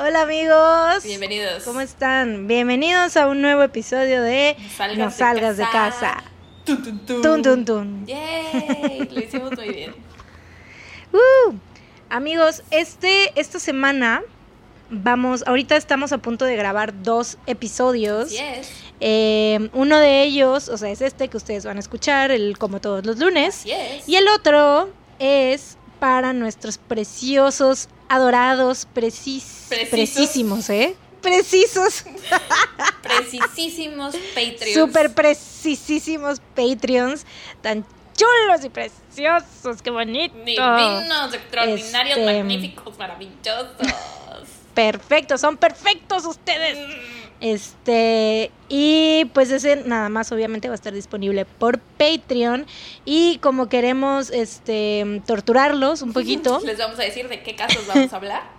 Hola amigos. Bienvenidos. ¿Cómo están? Bienvenidos a un nuevo episodio de No salgas, de, casa. Tun, tun, tun. Tun, tun, tun. Yay, lo hicimos muy bien. Uh, amigos, este, esta semana vamos, ahorita estamos a punto de grabar dos episodios. Así es. Eh, uno de ellos, o sea, es este que ustedes van a escuchar, el como todos los lunes. Así es. Y el otro es para nuestros preciosos, adorados, precis Precisos. precisísimos, ¿eh? Precisos, Precisísimos Patreons. súper precisísimos Patreons, tan chulos y preciosos, qué bonito. Divinos, extraordinarios, Este- magníficos, maravillosos. Perfectos, son perfectos ustedes. Este, y pues ese nada más obviamente va a estar disponible por Patreon. Y como queremos este torturarlos un poquito, Les vamos a decir de qué casos vamos a hablar.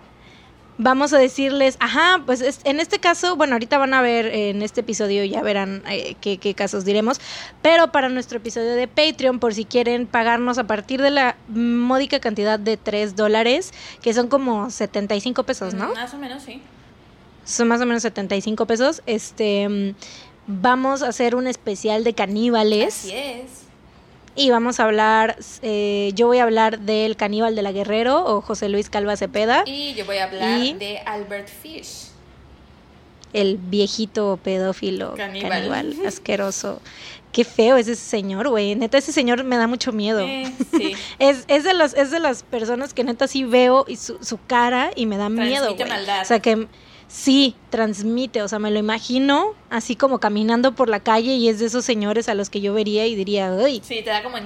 vamos a decirles, ajá, pues es- en este caso, bueno, ahorita van a ver en este episodio, ya verán eh, qué, qué casos diremos, pero para nuestro episodio de Patreon, por si quieren pagarnos a partir de la módica cantidad de 3 dólares, que son como 75 pesos, ¿no? Más o menos, sí. Son más o menos 75 pesos. Este vamos a hacer un especial de caníbales Así es. y vamos a hablar, eh, yo voy a hablar del caníbal de la Guerrero o José Luis Calva Cepeda, Y yo voy a hablar Y- de Albert Fish. el viejito pedófilo Caníbal. caníbal, asqueroso. Qué feo es ese señor, güey. Neta, ese señor me da mucho miedo. Eh, sí. Es, es, de los, es de las personas que neta sí veo y su, su cara y me da miedo, Transmite güey. maldad. O sea que sí, transmite, o sea, me lo imagino así como caminando por la calle y es de esos señores a los que yo vería y diría, uy, Sí, te da como.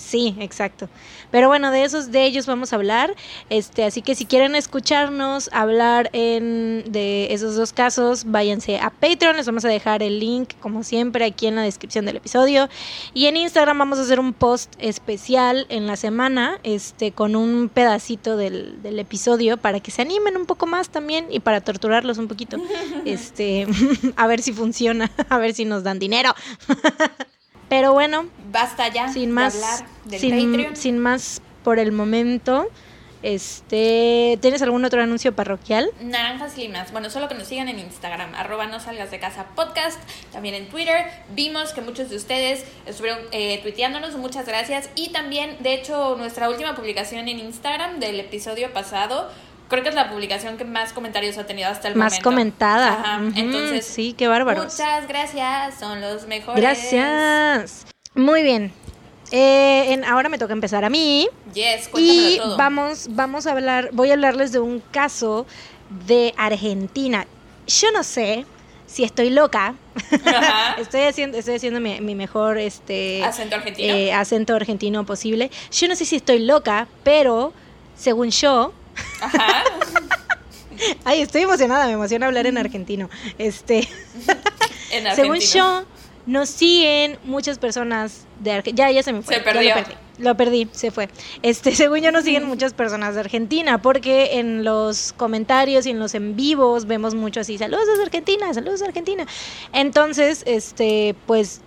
Sí, exacto. Pero bueno, de esos de ellos vamos a hablar. Este, así que si quieren escucharnos hablar en de esos dos casos, váyanse a Patreon, les vamos a dejar el link como siempre aquí en la descripción del episodio y en Instagram vamos a hacer un post especial en la semana, este con un pedacito del, del episodio para que se animen un poco más también y para torturarlos un poquito. Este, a ver si funciona, a ver si nos dan dinero. Pero bueno, Basta ya sin de más hablar del sin, Patreon. sin más por el momento este tienes algún otro anuncio parroquial Naranjas Limas. Bueno, solo que nos sigan en Instagram, arroba no salgas de casa podcast, también en Twitter. Vimos que muchos de ustedes estuvieron eh, tuiteándonos, muchas gracias. Y también, de hecho, nuestra última publicación en Instagram del episodio pasado, creo que es la publicación que más comentarios ha tenido hasta el más momento. comentada Ajá, Entonces, sí qué bárbaros muchas gracias, son los mejores. gracias muy bien Eh, en- ahora me toca empezar a mí Yes, y todo. vamos vamos a hablar voy a hablarles de un caso de Argentina yo no sé si estoy loca estoy haciendo estoy haciendo mi, mi mejor este Acento argentino. eh, acento argentino posible. Yo no sé si estoy loca, pero según yo, Ajá. ay, estoy emocionada, me emociona hablar en argentino. Este, En según argentino. yo, nos siguen muchas personas de Argentina. Ya, ya se me fue. Se perdió. lo perdí. Lo perdí, se fue. Este, según yo, nos siguen muchas personas de Argentina, porque en los comentarios y en los en vivos vemos mucho así, saludos desde Argentina, saludos de Argentina. Entonces, este, pues.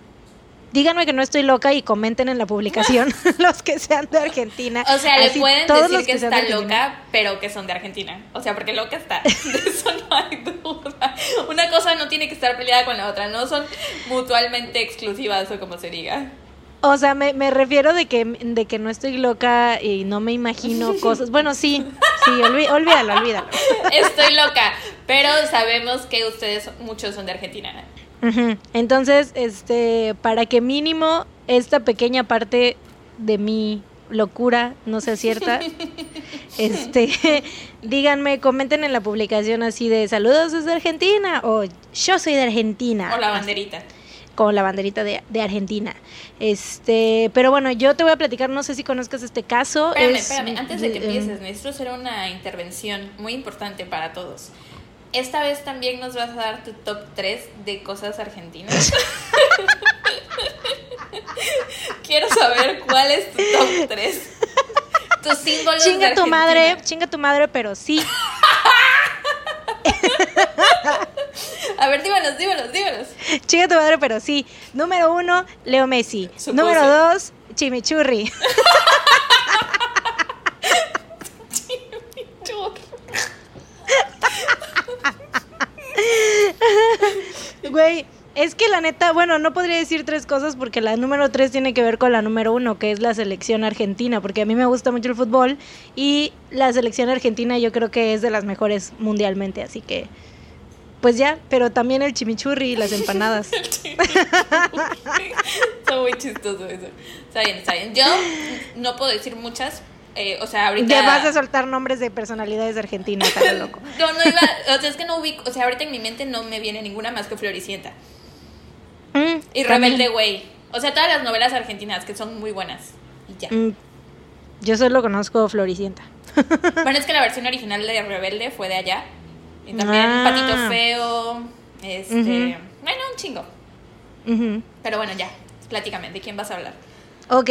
Díganme que no estoy loca y comenten en la publicación los que sean de Argentina. O sea, le Así, pueden todos decir los que, de está loca, pero que son de Argentina. O sea, porque loca está. De eso no hay duda. Una cosa no tiene que estar peleada con la otra. No son mutuamente exclusivas o como se diga. O sea, me, me refiero de que, de que no estoy loca y no me imagino cosas. Bueno, sí, sí, olví- olvídalo, olvídalo. Estoy loca, pero sabemos que ustedes muchos son de Argentina. Entonces, este, para que mínimo esta pequeña parte de mi locura no sea cierta, este, díganme, comenten en la publicación así de saludos desde Argentina o yo soy de Argentina. O la banderita. con la banderita de, de Argentina. Este, pero bueno, yo te voy a platicar, no sé si conozcas este caso. Espérame, es- espérame. Antes de que em, empieces, necesito hacer una intervención muy importante para todos. Esta vez también nos vas a dar tu top 3 de cosas argentinas. Quiero saber cuál es tu top 3. Tus símbolos de Chinga tu madre, chinga tu madre, pero sí. A ver, dímelos, dímelos, dímelos. Chinga tu madre, pero sí. Número uno, Leo Messi. Supuse. Número dos, Chimichurri. Güey, es que la neta, bueno, no podría decir tres cosas porque la número tres tiene que ver con la número uno, que es la selección argentina, porque a mí me gusta mucho el fútbol y la selección argentina yo creo que es de las mejores mundialmente, así que pues ya, pero también el chimichurri y las empanadas. Está muy chistoso eso. Está bien, está bien. Yo no puedo decir muchas. Eh, o sea, ahorita. Ya vas a soltar nombres de personalidades argentinas, está loco. no, no iba. O sea, es que no ubico. O sea, ahorita en mi mente no me viene ninguna más que Floricienta. Mm, Y. Rebelde Way. O sea, todas las novelas argentinas que son muy buenas. Y ya. Mm, yo solo conozco Floricienta. Bueno, es que la versión original de Rebelde fue de allá. Y también Ah. Patito Feo. Este. Bueno, un chingo. Pero bueno, ya. Platícame, ¿de quién vas a hablar? Ok,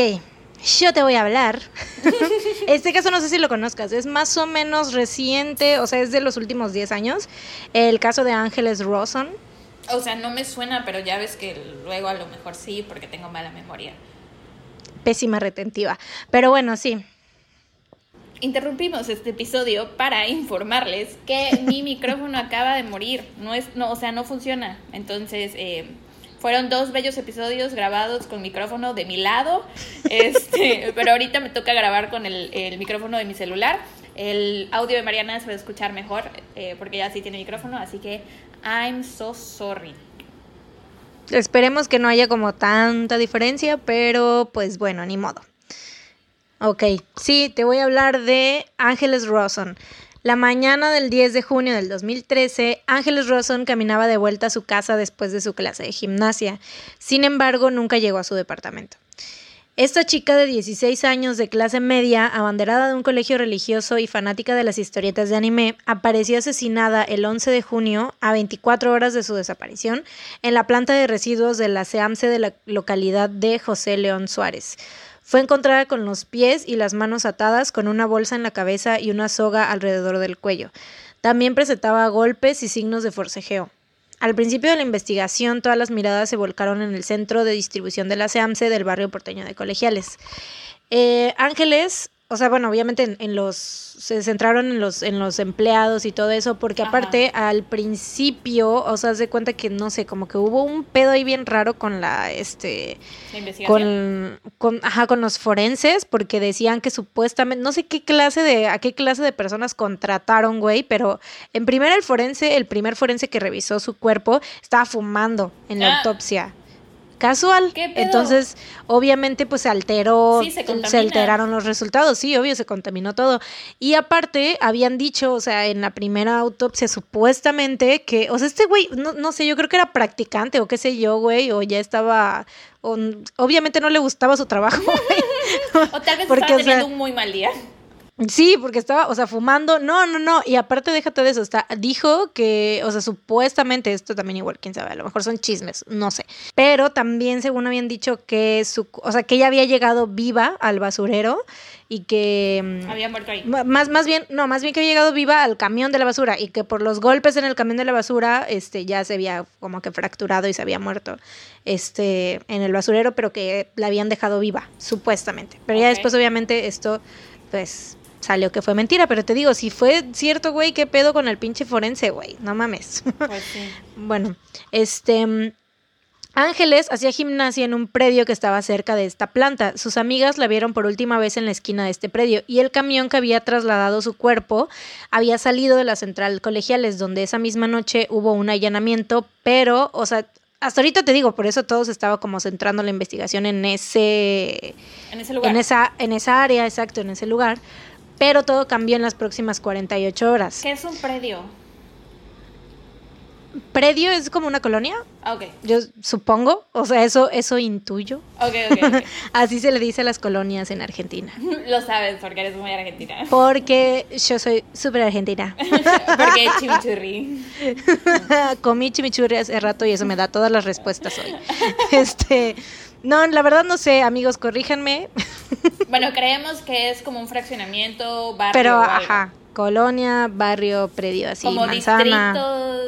yo te voy a hablar. este caso no sé si lo conozcas, es más o menos reciente, o sea, es de los últimos 10 años. El caso de Ángeles Rawson. O sea, no me suena, pero ya ves que luego a lo mejor sí, porque tengo mala memoria. Pésima retentiva. Pero bueno, sí. Interrumpimos este episodio para informarles que mi micrófono acaba de morir. No es, no, o sea, no funciona. Entonces, eh, fueron dos bellos episodios grabados con micrófono de mi lado. Este, pero ahorita me toca grabar con el, el micrófono de mi celular. El audio de Mariana se va a escuchar mejor eh, porque ya sí tiene micrófono, así que I'm so sorry. Esperemos que no haya como tanta diferencia, pero pues bueno, ni modo. Ok, sí, te voy a hablar de Ángeles Rawson. La mañana del 10 de junio del 2013, Ángeles Rawson caminaba de vuelta a su casa después de su clase de gimnasia. Sin embargo, nunca llegó a su departamento. Esta chica de 16 años de clase media, abanderada de un colegio religioso y fanática de las historietas de anime, apareció asesinada el 11 de junio, a 24 horas de su desaparición, en la planta de residuos de la SEAMSE de la localidad de José León Suárez. Fue encontrada con los pies y las manos atadas, con una bolsa en la cabeza y una soga alrededor del cuello. También presentaba golpes y signos de forcejeo. Al principio de la investigación, todas las miradas se volcaron en el centro de distribución de la SEAMSE del barrio porteño de Colegiales. Eh, Ángeles, o sea, bueno, obviamente en, en los se centraron en los en los empleados y todo eso, porque Ajá. aparte al principio, o sea, se cuenta que no sé, como que hubo un pedo ahí bien raro con la este La investigación. con, con, ajá, con los forenses, porque decían que supuestamente, no sé qué clase de, a qué clase de personas contrataron, güey, pero en primera el forense, el primer forense que revisó su cuerpo, estaba fumando en la Ah. autopsia. Casual. ¿Qué pedo? Entonces, obviamente, pues se alteró, Sí, se se, alteraron los resultados, sí, obvio, se contaminó todo. Y aparte, habían dicho, o sea, en la primera autopsia, supuestamente que, o sea, este güey, no, no sé, yo creo que era practicante o qué sé yo, güey, o ya estaba, o- obviamente no le gustaba su trabajo, güey. O tal vez Porque, estaba o sea, teniendo un muy mal día. Sí, porque estaba, o sea, fumando. No, no, no. Y aparte, déjate de eso. Está, dijo que, o sea, supuestamente, esto también igual, quién sabe, a lo mejor son chismes, no sé. Pero también, según habían dicho, que su, o sea, que ella había llegado viva al basurero y que. mm, Había muerto ahí. Más, más bien, no, más bien que había llegado viva al camión de la basura y que por los golpes en el camión de la basura, este, ya se había como que fracturado y se había muerto, este, en el basurero, pero que la habían dejado viva, supuestamente. Pero ya después, obviamente, esto, pues, salió que fue mentira, pero te digo, si fue cierto, güey, qué pedo con el pinche forense, güey, no mames. Pues sí. Bueno, este. mm, Ángeles hacía gimnasia en un predio que estaba cerca de esta planta. Sus amigas la vieron por última vez en la esquina de este predio y el camión que había trasladado su cuerpo había salido de la central colegiales, donde esa misma noche hubo un allanamiento, pero, o sea, hasta ahorita te digo, por eso todos estaba como centrando la investigación en ese En ese lugar. en esa, en esa área, exacto, en ese lugar. Pero todo cambió en las próximas 48 horas. ¿Qué es un predio? Predio es como una colonia, Ah, ok. yo supongo, o sea, eso, eso intuyo. Ok, ok, ok. Así se le dice a las colonias en Argentina. Lo sabes porque eres muy argentina. Porque yo soy súper argentina. porque chimichurri. Comí chimichurri hace rato y eso me da todas las respuestas hoy. Este, no, la verdad no sé, amigos, corríjanme. Bueno, creemos que es como un fraccionamiento, barrio. Pero, o algo. ajá, colonia, barrio, predio, así, Como manzana.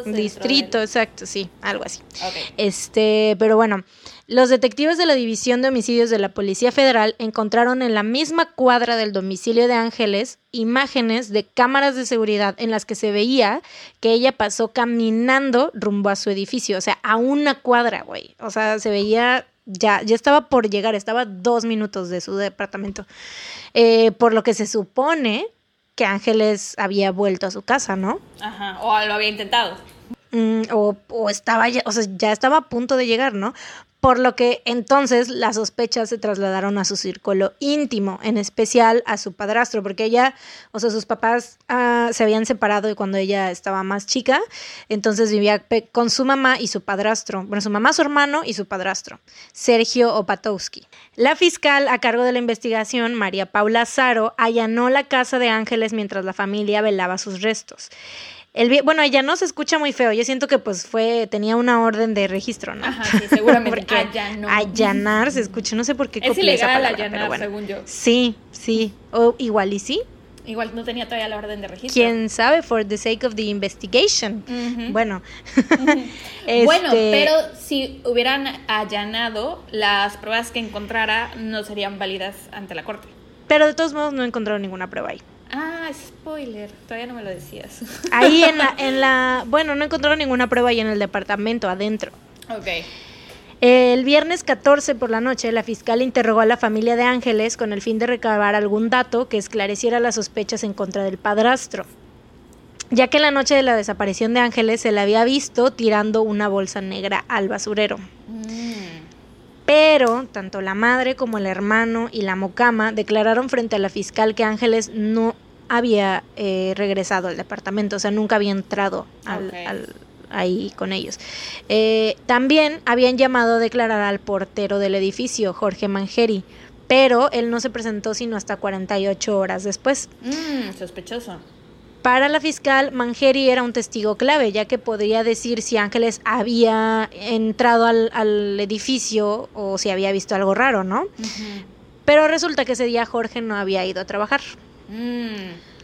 distritos. Distrito, exacto, sí, algo así. Ok. Este, pero bueno, Los detectives de la División de Homicidios de la Policía Federal encontraron en la misma cuadra del domicilio de Ángeles imágenes de cámaras de seguridad en las que se veía que ella pasó caminando rumbo a su edificio, o sea, a una cuadra, güey. O sea, se veía ya, ya estaba por llegar, estaba dos minutos de su departamento. Eh, por lo que se supone que Ángeles había vuelto a su casa, ¿no? Ajá, o lo había intentado. Mm, o, estaba ya, o sea, ya estaba a punto de llegar, ¿no? por lo que entonces las sospechas se trasladaron a su círculo íntimo, en especial a su padrastro, porque ella, o sea, sus papás uh, se habían separado cuando ella estaba más chica, entonces vivía con su mamá y su padrastro, bueno, su mamá, su hermano y su padrastro, Sergio Opatowski. La fiscal a cargo de la investigación, María Paula Zaro, allanó la casa de Ángeles mientras la familia velaba sus restos. El, bueno, ella no se escucha muy feo. Yo siento que pues fue, tenía una orden de registro, ¿no? Ajá, sí, seguramente. Allanó. Allanar se escucha, no sé por qué. Es ilegal palabra, allanar, bueno. según yo. Sí, sí. O igual y sí. Igual no tenía todavía la orden de registro. ¿Quién sabe? For the sake of the investigation. Uh -huh. Bueno. Uh -huh. este... Bueno, pero si hubieran allanado, las pruebas que encontrara no serían válidas ante la corte. Pero de todos modos no encontraron ninguna prueba ahí. Ah, spoiler, todavía no me lo decías. Ahí en la, en la, bueno, no encontraron ninguna prueba ahí en el departamento, adentro. Ok. El viernes 14 por la noche, la fiscal interrogó a la familia de Ángeles con el fin de recabar algún dato que esclareciera las sospechas en contra del padrastro, ya que la noche de la desaparición de Ángeles se la había visto tirando una bolsa negra al basurero. Mm. Pero tanto la madre como el hermano y la mocama declararon frente a la fiscal que Ángeles no había eh, regresado al departamento, o sea, nunca había entrado al, ahí con ellos. Eh, también habían llamado a declarar al portero del edificio, Jorge Mangeri, pero él no se presentó sino hasta 48 horas después. Mm, sospechoso. Para la fiscal, Mangeri era un testigo clave, ya que podría decir si Ángeles había entrado al, al edificio o si había visto algo raro, ¿no? Pero resulta que ese día Jorge no había ido a trabajar. Mm,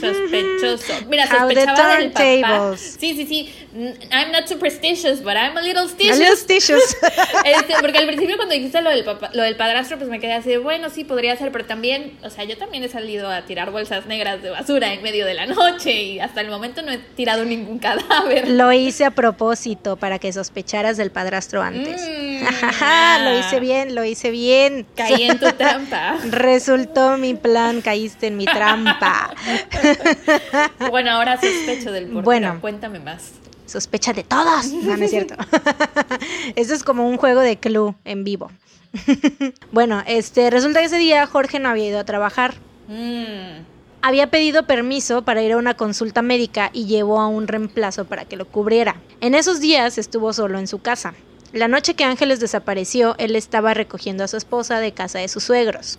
sospechoso. Mira, sospechaba del papá. Sí, sí, sí. Mm, I'm not superstitious, but I'm a little A stitious. little stitious. Este, porque al principio cuando dijiste lo del, papá, lo del padrastro, pues me quedé así, bueno, sí, podría ser, pero también, o sea, yo también he salido a tirar bolsas negras de basura en medio de la noche y hasta el momento no he tirado ningún cadáver. Lo hice a propósito para que sospecharas del padrastro antes. Mm, lo hice bien, lo hice bien. Caí en tu trampa. Resultó mi plan, caíste en mi trampa. Bueno, ahora sospecho del portero. Bueno. Cuéntame más. Sospecha de todos. No, no es cierto. Esto es como un juego de clue en vivo. bueno, este, resulta que ese día Jorge no había ido a trabajar. Mm, Había pedido permiso para ir a una consulta médica y llevó a un reemplazo para que lo cubriera. En esos días estuvo solo en su casa. La noche que Ángeles desapareció, él estaba recogiendo a su esposa de casa de sus suegros.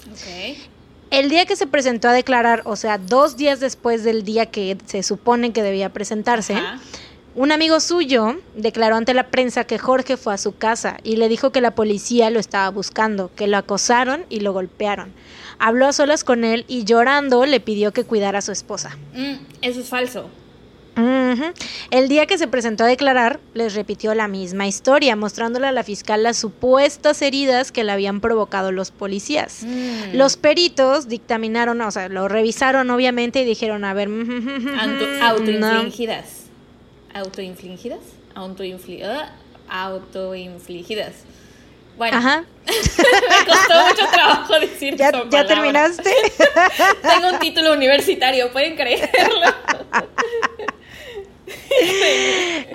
El día que se presentó a declarar, o sea, dos días después del día que se supone que debía presentarse, Ajá. un amigo suyo declaró ante la prensa que Jorge fue a su casa y le dijo que la policía lo estaba buscando, que lo acosaron y lo golpearon. Habló a solas con él y llorando le pidió que cuidara a su esposa. Mm, eso es falso. El día que se presentó a declarar, les repitió la misma historia, mostrándole a la fiscal las supuestas heridas que le habían provocado los policías. Mm. Los peritos dictaminaron, o sea, lo revisaron obviamente y dijeron, a ver, no. autoinfligidas. ¿Autoinfligidas? Autoinfli ah, autoinfligidas. Bueno, Ajá, me costó mucho trabajo decir ¿ya, ya palabra. terminaste. Tengo un título universitario, ¿pueden creerlo?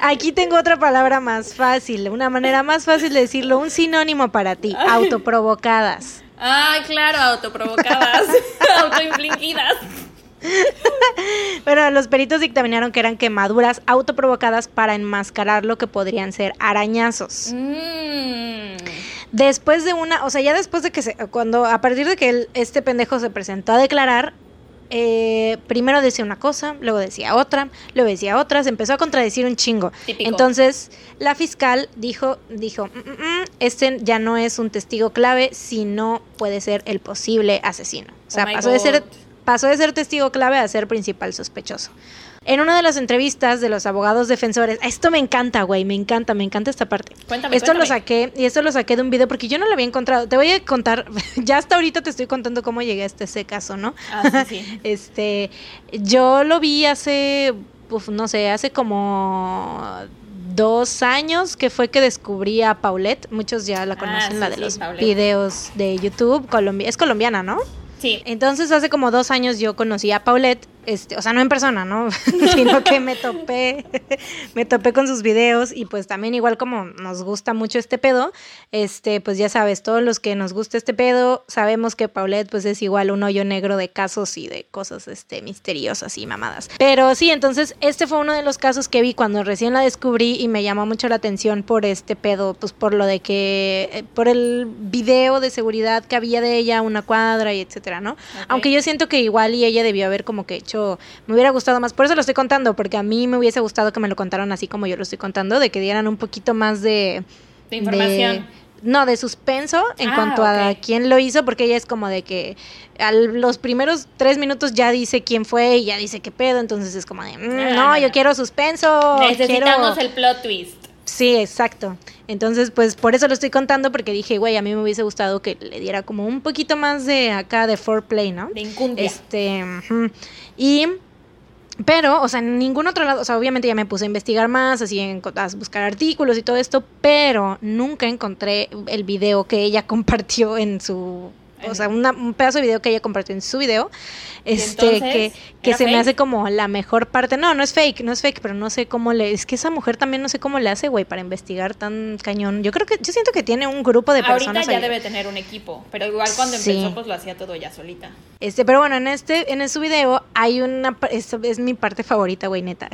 Aquí tengo otra palabra más fácil, una manera más fácil de decirlo, un sinónimo para ti, autoprovocadas. Ah, claro, autoprovocadas, autoinfligidas. Bueno, los peritos dictaminaron que eran quemaduras autoprovocadas para enmascarar lo que podrían ser arañazos. Mm. Después de una, o sea, ya después de que se, cuando, a partir de que el- este pendejo se presentó a declarar, eh, primero decía una cosa, luego decía otra, luego decía otra, se empezó a contradecir un chingo. Típico. Entonces, la fiscal dijo, dijo, "Mm, mm, mm, este ya no es un testigo clave, sino puede ser el posible asesino. O sea, Oh my pasó de ser pasó de ser testigo clave a ser principal sospechoso. En una de las entrevistas de los abogados defensores, esto me encanta, güey, me encanta, me encanta esta parte. Cuéntame, esto lo saqué, y esto lo saqué de un video porque yo no lo había encontrado. Te voy a contar, ya hasta ahorita te estoy contando cómo llegué a este ese caso, ¿no? Ah, sí, sí. Este, yo lo vi hace, uf, no sé, hace como dos años que fue que descubrí a Paulette. Muchos ya la Ah, conocen, sí, la de sí, los Paulette. videos de YouTube. Colombi- es colombiana, ¿no? Sí. Entonces hace como dos años yo conocí a Paulette, este, o sea, no en persona, ¿no? Sino que me topé, me topé con sus videos y pues también igual como nos gusta mucho este pedo, este, pues ya sabes, todos los que nos gusta este pedo, sabemos que Paulette pues es igual un hoyo negro de casos y de cosas, este, misteriosas y mamadas. Pero sí, entonces este fue uno de los casos que vi cuando recién la descubrí y me llamó mucho la atención por este pedo, pues por lo de que, eh, por el video de seguridad que había de ella, una cuadra y etcétera, ¿no? Aunque yo siento que igual y ella debió haber como que hecho, me hubiera gustado más, por eso lo estoy contando, porque a mí me hubiese gustado que me lo contaran así como yo lo estoy contando, de que dieran un poquito más de... De información. no, de suspenso en Ah, cuanto a quién lo hizo, porque ella es como de que a los primeros tres minutos ya dice quién fue y ya dice qué pedo, entonces es como de, mm, Ah, no, no, yo quiero suspenso. Necesitamos quiero... el plot twist. Sí, exacto. Entonces, pues por eso lo estoy contando, porque dije, güey, a mí me hubiese gustado que le diera como un poquito más de acá de foreplay, ¿no? De incundia. Este, y pero, o sea, en ningún otro lado, o sea, obviamente ya me puse a investigar más, así en, a buscar artículos y todo esto, pero nunca encontré el video que ella compartió en su, o sea, una- un pedazo de video que ella compartió en su video, este, entonces? que, que ¿Era se me hace como la mejor parte, no, no es fake, no es fake, pero no sé cómo le, es que esa mujer también no sé cómo le hace, güey, para investigar tan cañón, yo creo que, yo siento que tiene un grupo de Ahorita personas ya ahí. debe tener un equipo, pero igual cuando Sí. empezó pues lo hacía todo ya solita. Este, pero bueno, en este, en su video hay una, es, es mi parte favorita, güey, neta.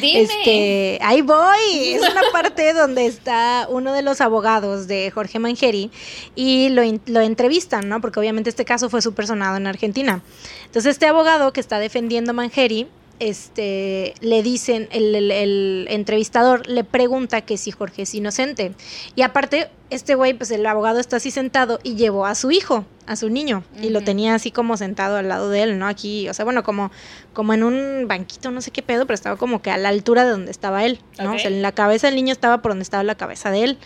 Dime. Este, ahí voy. Es una parte donde está uno de los abogados de Jorge Mangieri y lo, lo entrevistan, ¿no? Porque obviamente este caso fue súper sonado en Argentina. Entonces, este abogado que está defendiendo a Mangieri, este, le dicen, el, el- el entrevistador le pregunta que si Jorge es inocente. Y aparte, este güey, pues el abogado está así sentado y llevó a su hijo, a su niño, y lo tenía así como sentado al lado de él, ¿no? Aquí, o sea, bueno, como, como en un banquito, no sé qué pedo, pero estaba como que a la altura de donde estaba él, ¿no? O sea, en la cabeza del niño estaba por donde estaba la cabeza de él.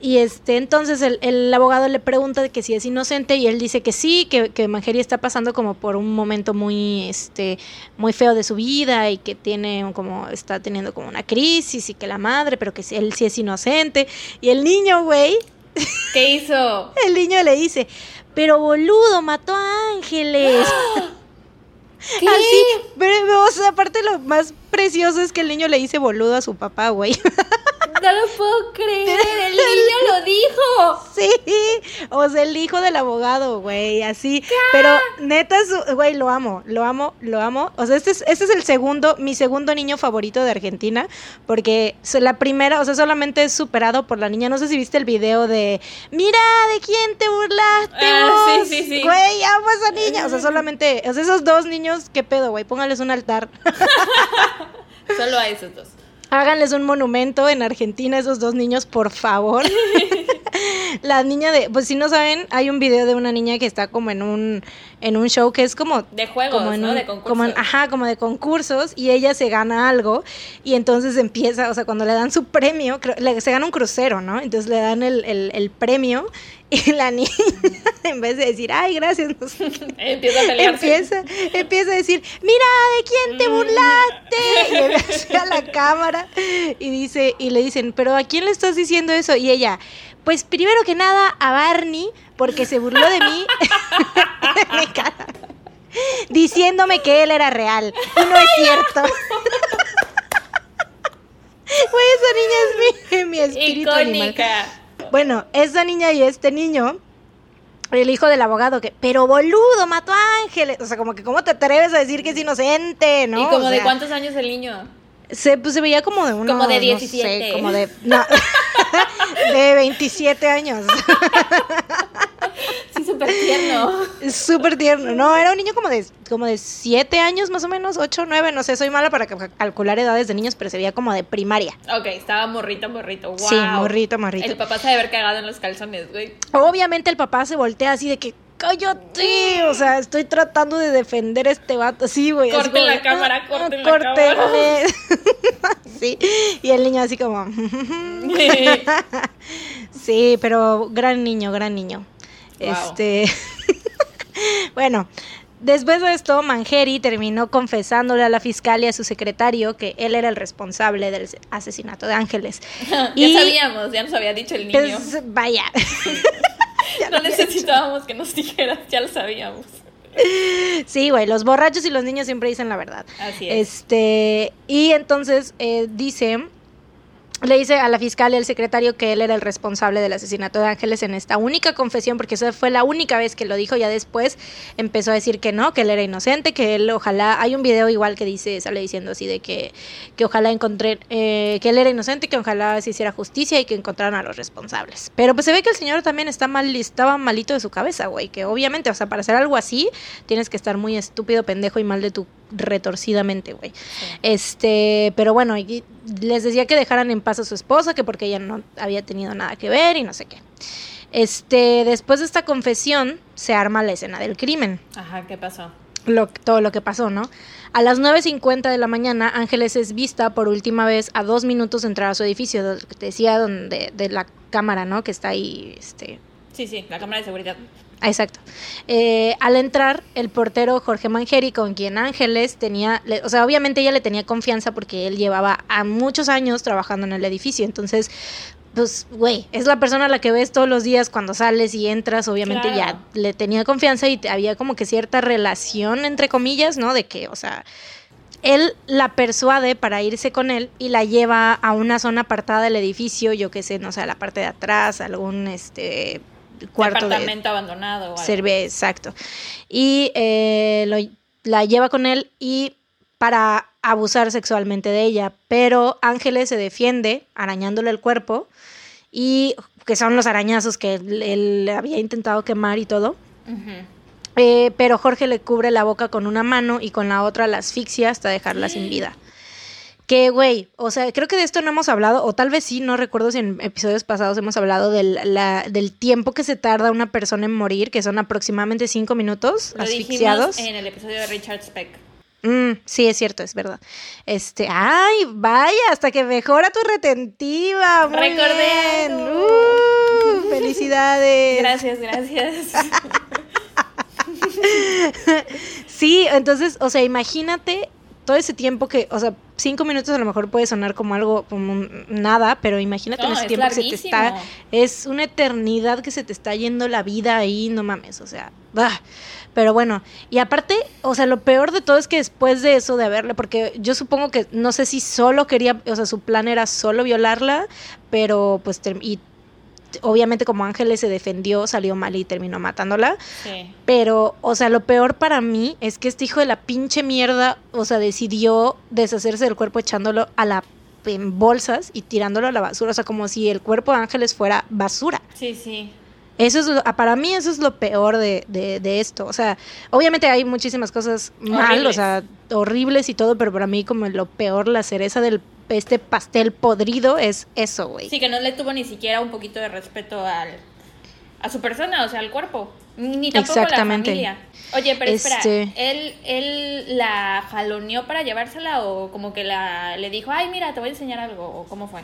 Y este, entonces el, el abogado le pregunta de que si es inocente y él dice que sí, que, que Mangeria está pasando como por un momento muy, este, muy feo de su vida y que tiene como, está teniendo como una crisis y que la madre, pero que él sí es inocente. Y el niño, güey, ¿Qué hizo? el niño le dice, pero boludo, mató a ángeles. ¿Qué? Así, pero, o sea, aparte lo más precioso es que el niño le dice boludo a su papá, güey. No lo puedo creer, el niño lo dijo. Sí, o sea, el hijo del abogado, güey, así. Pero neta, su- güey, lo amo, lo amo, lo amo. O sea, este es, este es el segundo, mi segundo niño favorito de Argentina, porque la primera, o sea, solamente es superado por la niña. No sé si viste el video de, mira, ¿de quién te burlaste Ah, sí, vos?". sí, sí. Güey, amo a esa niña. O sea, solamente, o sea, esos dos niños, ¿qué pedo, güey? Póngales un altar. Solo a esos dos. Háganles un monumento en Argentina a esos dos niños, por favor. la niña de, pues si no saben, hay un video de una niña que está como en un en un show que es como De juegos, como en ¿no? un- De concursos. como en- ajá, como de concursos y ella se gana algo y entonces empieza, o sea, cuando le dan su premio, le- se gana un crucero, ¿no? Entonces le dan el, el- el premio y la niña, en vez de decir, ay, gracias, no sé qué, Empieza a empieza, empieza a decir, mira, ¿de quién te burlaste? Y hacia la cámara y dice, y le dicen, ¿pero a quién le estás diciendo eso? Y ella, pues primero que nada a Barney, porque se burló de mí cara, diciéndome que él era real. Y no es cierto. Güey, esa niña es mi, mi espíritu animal. Bueno, esa niña y este niño, el hijo del abogado, que, pero boludo, mató a Ángeles. O sea, como que, ¿cómo te atreves a decir que es inocente, no? ¿Y como O de sea, cuántos años el niño? Se, pues, se veía como de uno. Como de no 17. sé, como de. No, de 27 años. Sí, súper tierno. Súper tierno. No, era un niño como de, como de 7 años, más o menos, 8, 9, no sé, soy mala para ca- calcular edades de niños, pero se veía como de primaria. Ok, estaba morrito, morrito. Wow. Sí, morrito, morrito. El papá se debe haber cagado en los calzones, güey. Obviamente el papá se voltea así de que, cállate. O sea, estoy tratando de defender a este vato. Sí, güey. Corten como la cámara, "Ah, corten la cámara". córtenle". sí. Y el niño así como. sí, pero gran niño, gran niño. Wow. Este. bueno. Después de esto, Manjeri terminó confesándole a la fiscal y a su secretario que él era el responsable del asesinato de Ángeles. ya Y- sabíamos, ya nos había dicho el niño. Pues, vaya. Ya no necesitábamos que nos dijeras, ya lo sabíamos. Sí, güey, los borrachos y los niños siempre dicen la verdad. Así es. Este, y entonces eh, dice, le dice a la fiscal y al secretario que él era el responsable del asesinato de Ángeles en esta única confesión, porque esa fue la única vez que lo dijo, ya después empezó a decir que no, que él era inocente, que él ojalá, hay un video igual que dice, sale diciendo así de que, que ojalá encontré, eh, que él era inocente, que ojalá se hiciera justicia y que encontraran a los responsables. Pero pues se ve que el señor también está mal, estaba malito de su cabeza, güey, que obviamente, o sea, para hacer algo así, tienes que estar muy estúpido, pendejo y mal de tu retorcidamente, güey. Este, pero bueno, y les decía que dejaran en paz a su esposa, que porque ella no había tenido nada que ver y no sé qué. Este, después de esta confesión, se arma la escena del crimen. Ajá, ¿qué pasó? Lo, todo lo que pasó, ¿no? A las 9.50 de la mañana, Ángeles es vista por última vez a dos minutos de entrar a su edificio, do- que te decía donde, de la cámara, ¿no? Que está ahí, este, Sí, sí, la cámara de seguridad. Exacto. Eh, al entrar, el portero Jorge Manjeri, con quien Ángeles tenía, le- o sea, obviamente ella le tenía confianza porque él llevaba a muchos años trabajando en el edificio, entonces, pues, güey, es la persona a la que ves todos los días cuando sales y entras, obviamente Claro. ya le tenía confianza y había como que cierta relación, entre comillas, ¿no? De que, o sea, él la persuade para irse con él y la lleva a una zona apartada del edificio, yo qué sé, no sé, a la parte de atrás, algún, este, cuarto de abandonado. o algo. Serve, exacto. Y eh, lo- la lleva con él y para abusar sexualmente de ella. Pero Ángeles se defiende arañándole el cuerpo y que son los arañazos que él, él había intentado quemar y todo. Eh, pero Jorge le cubre la boca con una mano y con la otra la asfixia hasta dejarla sin vida. Que, güey, o sea, creo que de esto no hemos hablado, o tal vez sí, no recuerdo si en episodios pasados hemos hablado del, la- del tiempo que se tarda una persona en morir, que son aproximadamente cinco minutos Lo asfixiados. en el episodio de Richard Speck. Mm, sí, es cierto, es verdad. Este, ay, vaya, hasta que mejora tu retentiva. Muy Recordé bien. Uh, felicidades. Gracias, gracias. Sí, entonces, o sea, imagínate todo ese tiempo que, o sea, cinco minutos a lo mejor puede sonar como algo, como nada, pero imagínate en No, ese es tiempo que se te está, es una eternidad que se te está yendo la vida ahí, no mames, o sea, bah. Pero bueno, y aparte, o sea, lo peor de todo es que después de eso, de haberle, porque yo supongo que, no sé si solo quería, o sea, su plan era solo violarla, pero pues, y obviamente como Ángeles se defendió, salió mal y terminó matándola. Sí. Pero, o sea, lo peor para mí es que este hijo de la pinche mierda, o sea, decidió deshacerse del cuerpo echándolo a la en bolsas y tirándolo a la basura, o sea, como si el cuerpo de Ángeles fuera basura. Sí, sí. Eso es lo- para mí eso es lo peor de, de- de esto. O sea, obviamente hay muchísimas cosas mal, o sea, horribles y todo, pero para mí como lo peor, la cereza del este pastel podrido es eso, güey. Sí, que no le tuvo ni siquiera un poquito de respeto al, a su persona, o sea, al cuerpo. Ni, tampoco Exactamente. a la familia. Oye, pero espera, Este- ¿él, ¿él la jaloneó para llevársela o como que la, le dijo, ay, mira, te voy a enseñar algo? ¿O cómo fue?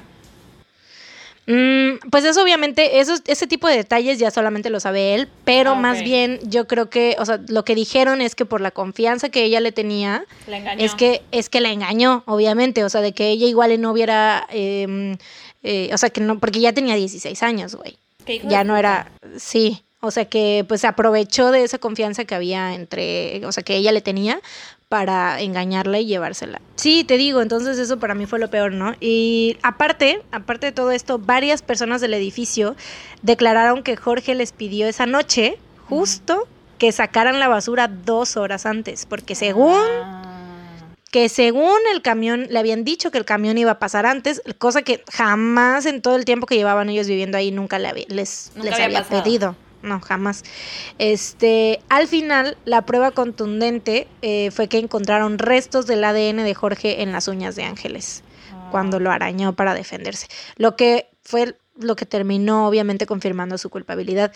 Mm, pues eso obviamente, esos, ese tipo de detalles ya solamente lo sabe él, pero Ah, más bien yo creo que, o sea, lo que dijeron es que por la confianza que ella le tenía, La es que, es que la engañó, obviamente, o sea, de que ella igual no hubiera, eh, eh, o sea, que no, porque ya tenía 16 años, güey. Ya no era, sí, o sea que pues se aprovechó de esa confianza que había entre, o sea, que ella le tenía para engañarla y llevársela. Sí, te digo, entonces eso para mí fue lo peor, ¿no? Y aparte, aparte de todo esto, varias personas del edificio declararon que Jorge les pidió esa noche, justo, que sacaran la basura dos horas antes, porque según Ah. que según el camión, le habían dicho que el camión iba a pasar antes, cosa que jamás en todo el tiempo que llevaban ellos viviendo ahí nunca le había- les, Nunca les había pedido. No, jamás. Este, al final, la prueba contundente eh, fue que encontraron restos del ADN de Jorge en las uñas de Ángeles Ah. cuando lo arañó para defenderse. Lo que fue lo que terminó obviamente confirmando su culpabilidad.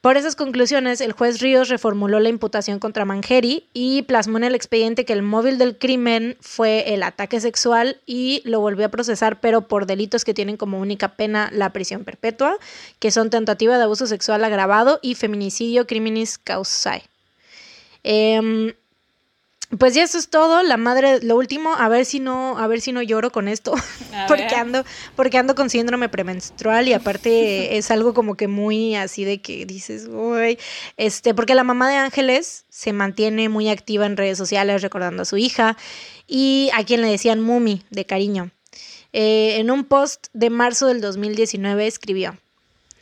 Por esas conclusiones, el juez Ríos reformuló la imputación contra Manjeri y plasmó en el expediente que el móvil del crimen fue el ataque sexual y lo volvió a procesar, pero por delitos que tienen como única pena la prisión perpetua, que son tentativa de abuso sexual agravado y feminicidio criminis causae. Em, pues ya eso es todo, la madre, lo último, a ver si no, a ver si no lloro con esto, porque ando, porque ando con síndrome premenstrual y aparte es algo como que muy así de que dices, uy, este, porque la mamá de Ángeles se mantiene muy activa en redes sociales recordando a su hija y a quien le decían Mumi de cariño. Eh, en un post de marzo del 2019 escribió,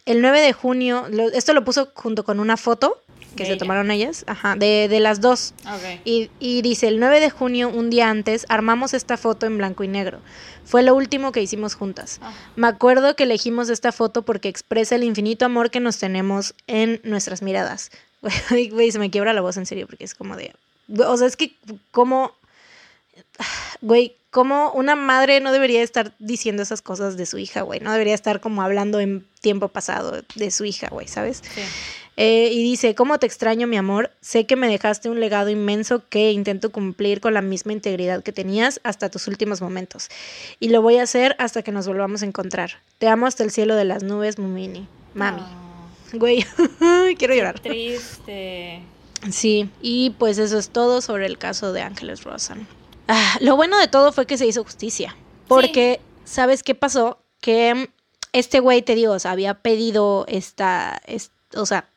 el 9 de junio, esto lo puso junto con una foto que se tomaron ellas, ajá, de, de las dos. Y, y, dice, el 9 de junio, un día antes, armamos esta foto en blanco y negro. Fue lo último que hicimos juntas. Ah. Me acuerdo que elegimos esta foto porque expresa el infinito amor que nos tenemos en nuestras miradas. Güey, se me quiebra la voz en serio porque es como de... O sea, es que como... Güey, como una madre no debería estar diciendo esas cosas de su hija, güey. No debería estar como hablando en tiempo pasado de su hija, güey, ¿sabes? Sí. Eh, y dice, ¿cómo te extraño, mi amor? Sé que me dejaste un legado inmenso que intento cumplir con la misma integridad que tenías hasta tus últimos momentos. Y lo voy a hacer hasta que nos volvamos a encontrar. Te amo hasta el cielo de las nubes, Mumini. Mami. Güey, quiero llorar. triste. Sí, y pues eso es todo sobre el caso de Ángeles Rosan. Ah, lo bueno de todo fue que se hizo justicia. Porque, ¿sabes qué pasó? Que este güey, te digo, había pedido esta, esta o sea,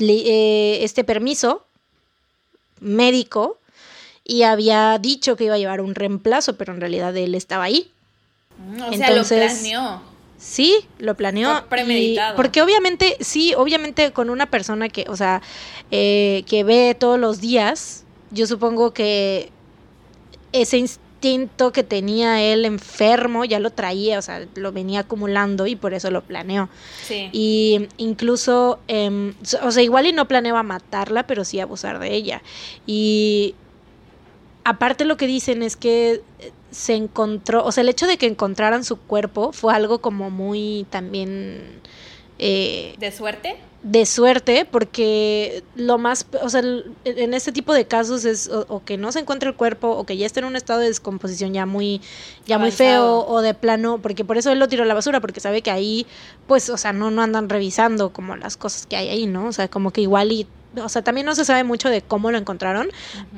eh, este permiso médico y había dicho que iba a llevar un reemplazo, pero en realidad él estaba ahí. Mm, o sea, lo planeó. Sí, lo planeó. premeditado. porque obviamente, sí, obviamente con una persona que, o sea, eh, que ve todos los días, yo supongo que ese, instinto que tenía él enfermo, ya lo traía, o sea, lo venía acumulando y por eso lo planeó. Sí. Y incluso, em, o sea, igual y no planeaba matarla, pero sí abusar de ella. Y aparte lo que dicen es que se encontró, o sea, el hecho de que encontraran su cuerpo fue algo como muy también... Eh, ¿De suerte? de suerte porque lo más, o sea, en este tipo de casos es o, que no se encuentra el cuerpo o que ya está en un estado de descomposición ya muy ya muy feo o de plano, porque por eso él lo tiró a la basura porque sabe que ahí pues, o sea, no no andan revisando como las cosas que hay ahí, ¿no? O sea, como que igual y o sea, también no se sabe mucho de cómo lo encontraron,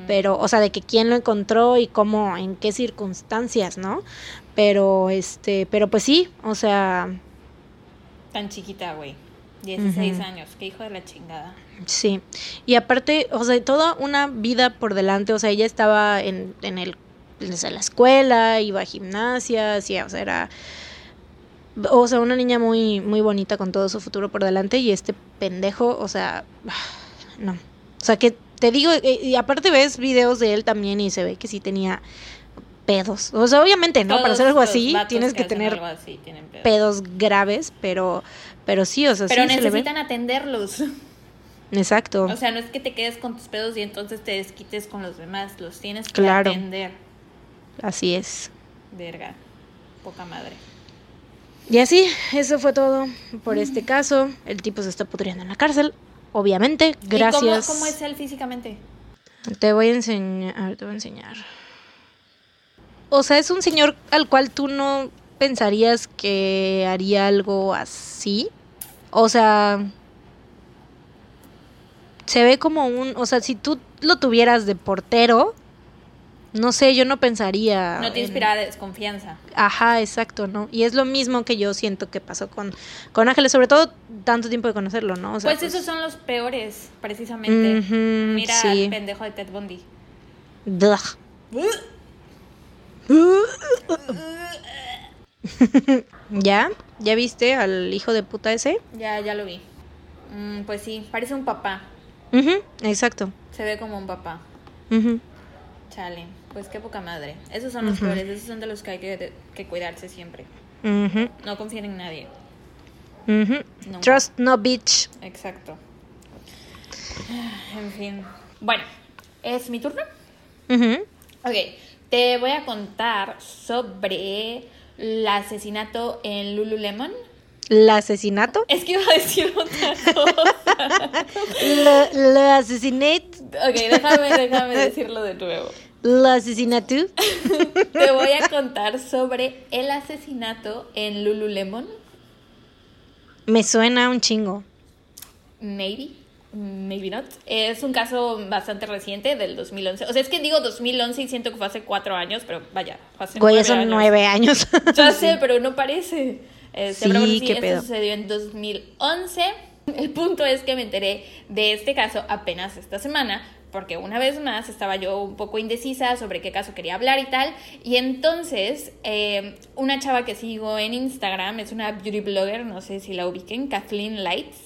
pero, o sea, de que quién lo encontró y cómo, en qué circunstancias, ¿no? Pero, este, pero pues sí, o sea... Tan chiquita, güey. 16 años, qué hijo de la chingada. Sí, y aparte, o sea, toda una vida por delante, o sea, ella estaba en, en, el, en la escuela, iba a gimnasia, sí, o sea, era, o sea, una niña muy, muy bonita con todo su futuro por delante y este pendejo, o sea, no, o sea, que te digo, eh, y aparte ves videos de él también y se ve que sí tenía pedos. O sea, obviamente, ¿no? Para hacer algo así tienes que, tener pedos. graves, pero pero sí, o sea, Pero necesitan atenderlos. Exacto. O sea, no es que te quedes con tus pedos y entonces te desquites con los demás, los tienes que atender. Así es. Verga. Poca madre. Y así, eso fue todo por este caso. El tipo se está pudriendo en la cárcel, obviamente. Gracias. cómo, cómo es él físicamente? Te voy a enseñar, te voy a enseñar o sea, es un señor al cual tú no pensarías que haría algo así. O sea, se ve como un, o sea, si tú lo tuvieras de portero, no sé, yo no pensaría. No te inspira desconfianza. Ajá, exacto, ¿no? Y es lo mismo que yo siento que pasó con, con Ángeles, sobre todo tanto tiempo de conocerlo, ¿no? pues, pues, esos son los peores, precisamente. Mira al pendejo de Ted Bundy. ¿Ya? ¿Ya viste al hijo de puta ese? Ya, ya lo vi. Mm, pues sí, parece un papá. exacto. Se ve como un papá. Chale, pues qué poca madre. Esos son los peores, esos son de los que hay que, cuidarse siempre. No confíen en nadie. Trust no bitch. Exacto. En fin. Bueno, ¿es mi turno? Ok. Te voy a contar sobre el asesinato en Lululemon. ¿El asesinato? Es que iba a decir otra cosa. ¿El asesinato? Ok, déjame, déjame decirlo de nuevo. ¿El asesinato? Te voy a contar sobre el asesinato en Lululemon. Me suena un chingo. Maybe, maybe not. Es un caso bastante reciente del 2011. O sea, es que digo 2011 y siento que fue hace cuatro años, pero vaya, fue hace Güey, nueve son años. nueve años. Ya sé, pero no parece. Este, Sí, bueno, sí, qué esto pedo. sucedió en 2011. El punto es que me enteré de este caso apenas esta semana, porque una vez más estaba yo un poco indecisa sobre qué caso quería hablar y tal. Y entonces, eh, una chava que sigo en Instagram es una beauty blogger, no sé si la ubiquen, Kathleen Lights.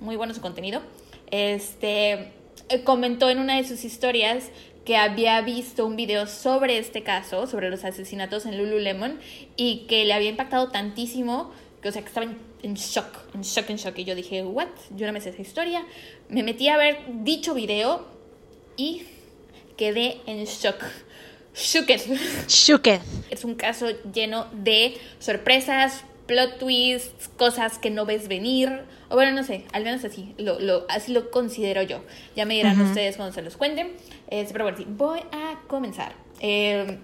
Muy bueno su contenido. Este eh, comentó en una de sus historias que había visto un video sobre este caso, sobre los asesinatos en Lululemon, y que le había impactado tantísimo que, o sea, que estaba en, en shock, en shock, en shock. Y yo dije, ¿what? Yo no me sé esa historia. Me metí a ver dicho video y quedé en shock. Shooked. Shooked. Es un caso lleno de sorpresas, plot twists, cosas que no ves venir. O bueno, no sé, al menos así lo, lo, así lo considero yo. Ya me dirán ustedes cuando se los cuenten. Eh, pero bueno, sí, voy a comenzar. Eh,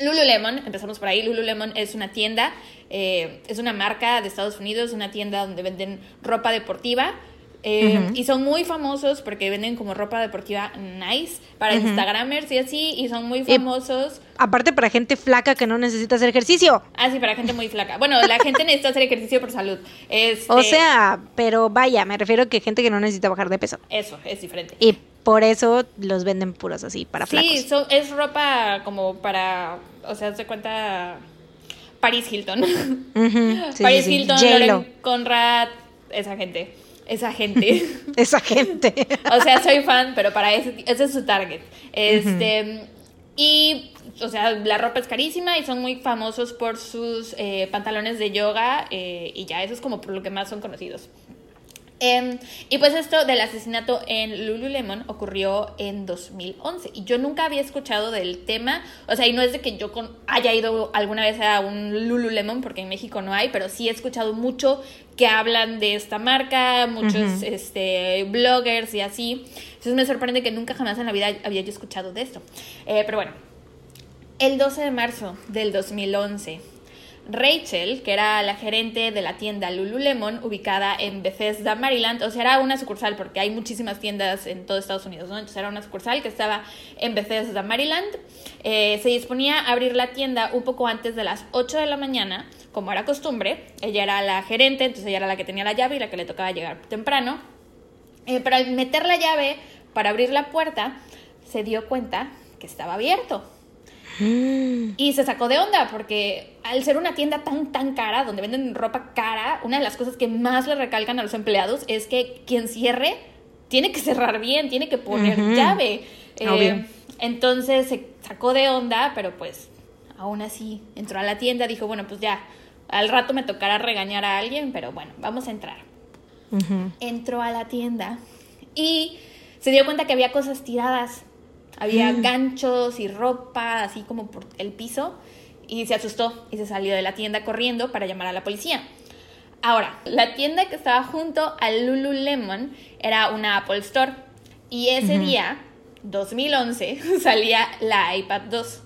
Lululemon, empezamos por ahí. Lululemon es una tienda, eh, es una marca de Estados Unidos, una tienda donde venden ropa deportiva. Eh. Y son muy famosos porque venden como ropa deportiva nice para Ujú. Instagramers y así. Y son muy Y- famosos. Aparte para gente flaca que no necesita hacer ejercicio. Ah, sí, para gente muy flaca. Bueno, la gente necesita hacer ejercicio por salud. Este, O sea, pero vaya, me refiero a que gente que no necesita bajar de peso. Eso, es diferente. Y por eso los venden puros así, para Sí, flacos. son- es ropa como para, o sea, se cuenta Paris Hilton. Sí, Paris sí, sí. Hilton, Conrad, esa gente. Esa gente. Esa gente. o sea, soy fan, pero para ese, ese es su target. Este, Y, o sea, la ropa es carísima y son muy famosos por sus eh, pantalones de yoga eh, y ya, eso es como por lo que más son conocidos. Em, y pues esto del asesinato en Lululemon ocurrió en 2011 y yo nunca había escuchado del tema, o sea, y no es de que yo con- haya ido alguna vez a un Lululemon porque en México no hay, pero sí he escuchado mucho que hablan de esta marca, muchos este, bloggers y así. Entonces me sorprende que nunca jamás en la vida había yo escuchado de esto. Eh, pero bueno, el 12 de marzo del 2011, Rachel, que era la gerente de la tienda Lululemon, ubicada en Bethesda, Maryland, o sea, era una sucursal porque hay muchísimas tiendas en todo Estados Unidos, ¿no? Entonces era una sucursal que estaba en Bethesda, Maryland. Eh, se disponía a abrir la tienda un poco antes de las 8 de la mañana, como era costumbre. Ella era la gerente, entonces ella era la que tenía la llave y la que le tocaba llegar temprano. Eh, pero al meter la llave para abrir la puerta, se dio cuenta que estaba abierto. Mm. Y se sacó de onda porque al ser una tienda tan, tan cara, donde venden ropa cara, una de las cosas que más le recalcan a los empleados es que quien cierre tiene que cerrar bien, tiene que poner llave. Eh, entonces se sacó de onda, pero pues aún así entró a la tienda, dijo, bueno, pues ya, al rato me tocará regañar a alguien, pero bueno, vamos a entrar entró a la tienda y se dio cuenta que había cosas tiradas. Había Mm. ganchos y ropa así como por el piso y se asustó y se salió de la tienda corriendo para llamar a la policía. Ahora, la tienda que estaba junto al Lululemon era una Apple Store y ese Ujú. día, 2011, salía la iPad 2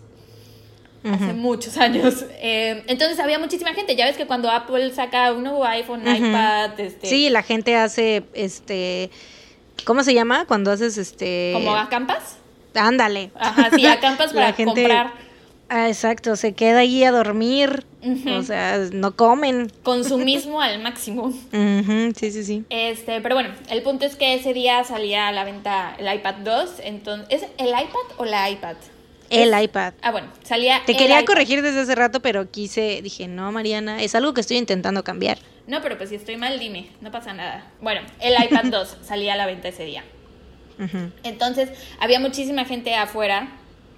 hace muchos años. Eh, entonces había muchísima gente. Ya ves que cuando Apple saca un nuevo iPhone, iPad, este, Sí, la gente hace, este, ¿cómo se llama? Cuando haces, este... como acampas. Ándale. Ajá, sí, acampas para gente- comprar. Ah, exacto, se queda ahí a dormir, o sea, no comen. Consumismo al máximo. Sí, sí, sí. Este, pero bueno, el punto es que ese día salía a la venta el iPad 2. Entonces, ¿es el iPad o la iPad? El iPad. Ah, bueno, salía. Te el quería iPad. corregir desde hace rato, pero quise, dije, no, Mariana, es algo que estoy intentando cambiar. No, pero pues si estoy mal, dime, no pasa nada. Bueno, el iPad 2 salía a la venta ese día. Entonces, había muchísima gente afuera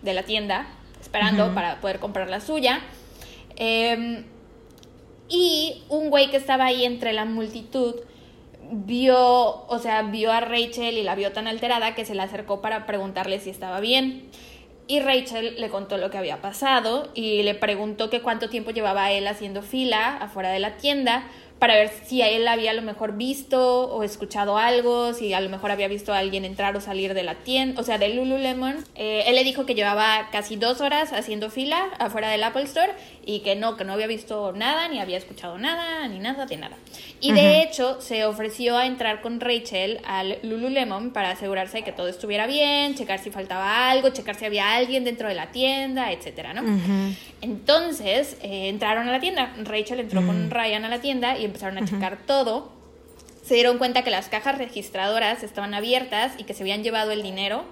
de la tienda esperando para poder comprar la suya. Eh, y un güey que estaba ahí entre la multitud vio, o sea, vio a Rachel y la vio tan alterada que se le acercó para preguntarle si estaba bien. Y Rachel le contó lo que había pasado y le preguntó que cuánto tiempo llevaba él haciendo fila afuera de la tienda para ver si él había a lo mejor visto o escuchado algo, si a lo mejor había visto a alguien entrar o salir de la tienda, o sea, de Lululemon. Eh, él le dijo que llevaba casi dos horas haciendo fila afuera del Apple Store y que no, que no había visto nada, ni había escuchado nada, ni nada de nada. Y de hecho se ofreció a entrar con Rachel al Lululemon para asegurarse de que todo estuviera bien, checar si faltaba algo, checar si había alguien dentro de la tienda, etcétera, ¿no? Entonces eh, entraron a la tienda. Rachel entró con Ryan a la tienda y empezaron a checar todo. Se dieron cuenta que las cajas registradoras estaban abiertas y que se habían llevado el dinero.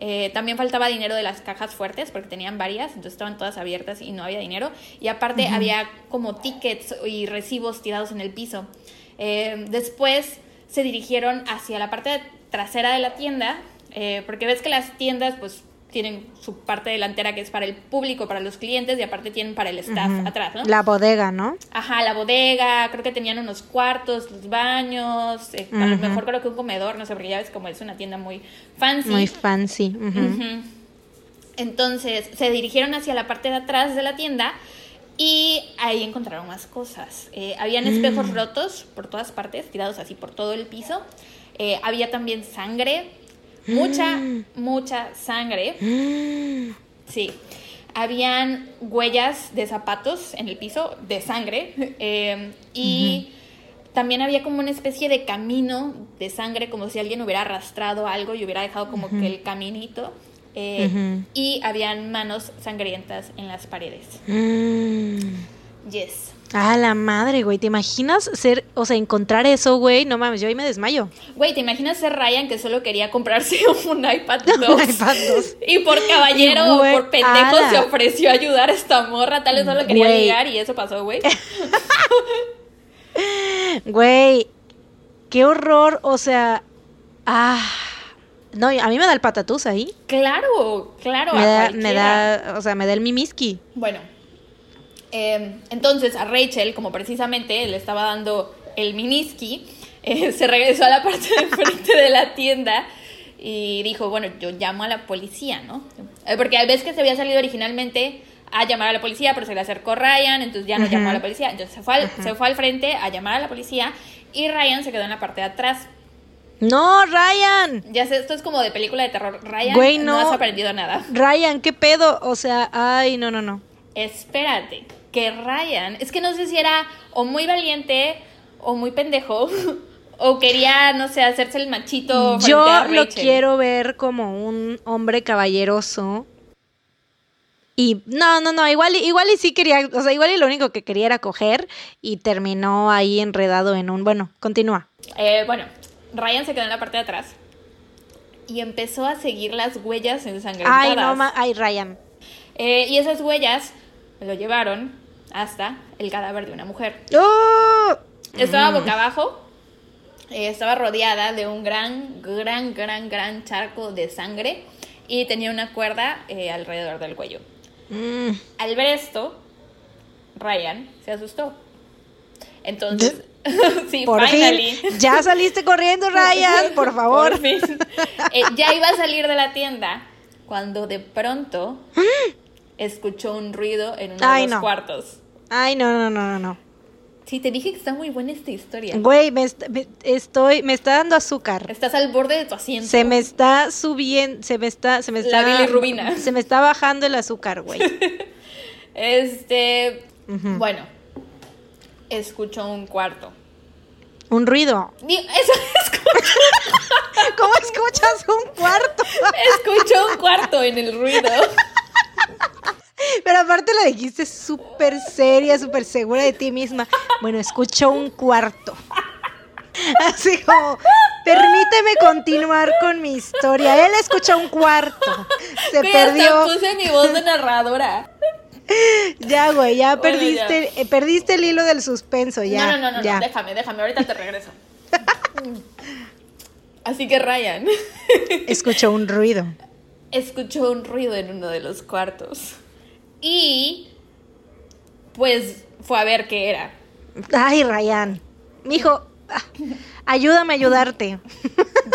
Eh, también faltaba dinero de las cajas fuertes porque tenían varias, entonces estaban todas abiertas y no había dinero. Y aparte había como tickets y recibos tirados en el piso. Eh, después se dirigieron hacia la parte trasera de la tienda, eh, porque ves que las tiendas pues tienen su parte delantera que es para el público, para los clientes y aparte tienen para el staff atrás, ¿no? La bodega, ¿no? Ajá, la bodega, creo que tenían unos cuartos, los baños, eh, a lo mejor creo que un comedor, no sé, porque ya ves como es una tienda muy fancy. Muy fancy. Entonces se dirigieron hacia la parte de atrás de la tienda y ahí encontraron más cosas. Eh, habían mm. espejos rotos por todas partes, tirados así por todo el piso. Eh, había también sangre, mucha, mm. mucha sangre. Mm. Sí. Habían huellas de zapatos en el piso de sangre em, y también había como una especie de camino de sangre, como si alguien hubiera arrastrado algo y hubiera dejado como que el caminito. Eh, y habían manos sangrientas en las paredes. Yes. Ah, la madre, güey. ¿Te imaginas ser, o sea, encontrar eso, güey? No mames, yo ahí me desmayo. Güey, ¿te imaginas ser Ryan que solo quería comprarse un iPad 2? un iPad 2. Y por caballero o por pendejo se ofreció a ayudar a esta morra. Tal vez solo quería llegar y eso pasó, güey. Güey, qué horror. O sea, ah. No, a mí me da el patatús ahí. Claro, claro. Me, da, me da, o sea, me da el mimiski. Bueno, Em, entonces a Rachel, como precisamente le estaba dando el miniski, eh, se regresó a la parte de frente de la tienda y dijo, bueno, yo llamo a la policía, ¿no? Eh, porque a veces que se había salido originalmente a llamar a la policía, pero se le acercó Ryan, entonces ya no llamó a la policía. Entonces se fue, al, se fue al frente a llamar a la policía y Ryan se quedó en la parte de atrás. No, Ryan. Ya sé, esto es como de película de terror. Ryan, no, no has aprendido nada. Ryan, ¿qué pedo? O sea, ay, no, no, no. Espérate que Ryan, es que no sé si era o muy valiente o muy pendejo. O quería, no sé, hacerse el machito. Yo lo quiero ver como un hombre caballeroso. Y no, no, no, igual, igual y sí quería, o sea, igual y lo único que quería era coger y terminó ahí enredado en un, bueno, continúa. Eh, bueno, Ryan se quedó en la parte de atrás y empezó a seguir las huellas ensangrentadas. Ay, no, ay, Ryan. Eh, y esas huellas lo llevaron hasta el cadáver de una mujer. ¡Oh! Estaba boca abajo, eh, estaba rodeada de un gran, gran, gran, gran charco de sangre y tenía una cuerda eh, alrededor del cuello. Mm. Al ver esto, Ryan se asustó. Entonces, sí, por finally. Ya saliste corriendo, Ryan, por favor. Por fin. Eh, ya iba a salir de la tienda cuando de pronto escuchó un ruido en uno de los cuartos. Ay, no, no, no, no, no. Sí, te dije que está muy buena esta historia. Güey, me, estoy, me está dando azúcar. Estás al borde de tu asiento. Se me está subiendo, se me está, se me está. La bilirrubina. Se me está bajando el azúcar, güey. este, bueno, escuchó un cuarto. Un ruido. Eso escucho. ¿Cómo escuchas un cuarto? Escuchó un cuarto en el ruido. Pero aparte la dijiste súper seria, súper segura de ti misma. Bueno, escuchó un cuarto. Así como, permíteme continuar con mi historia. Él escuchó un cuarto. Se perdió. puse mi voz de narradora. Ya, güey, ya perdiste, eh, perdiste el hilo del suspenso, ya. No, no, no, no, déjame, déjame, ahorita te regreso. Así que Ryan. Escuchó un ruido. Escuchó un ruido en uno de los cuartos. Y pues fue a ver qué era. Ay, Ryan. Mijo, ah, ayúdame a ayudarte.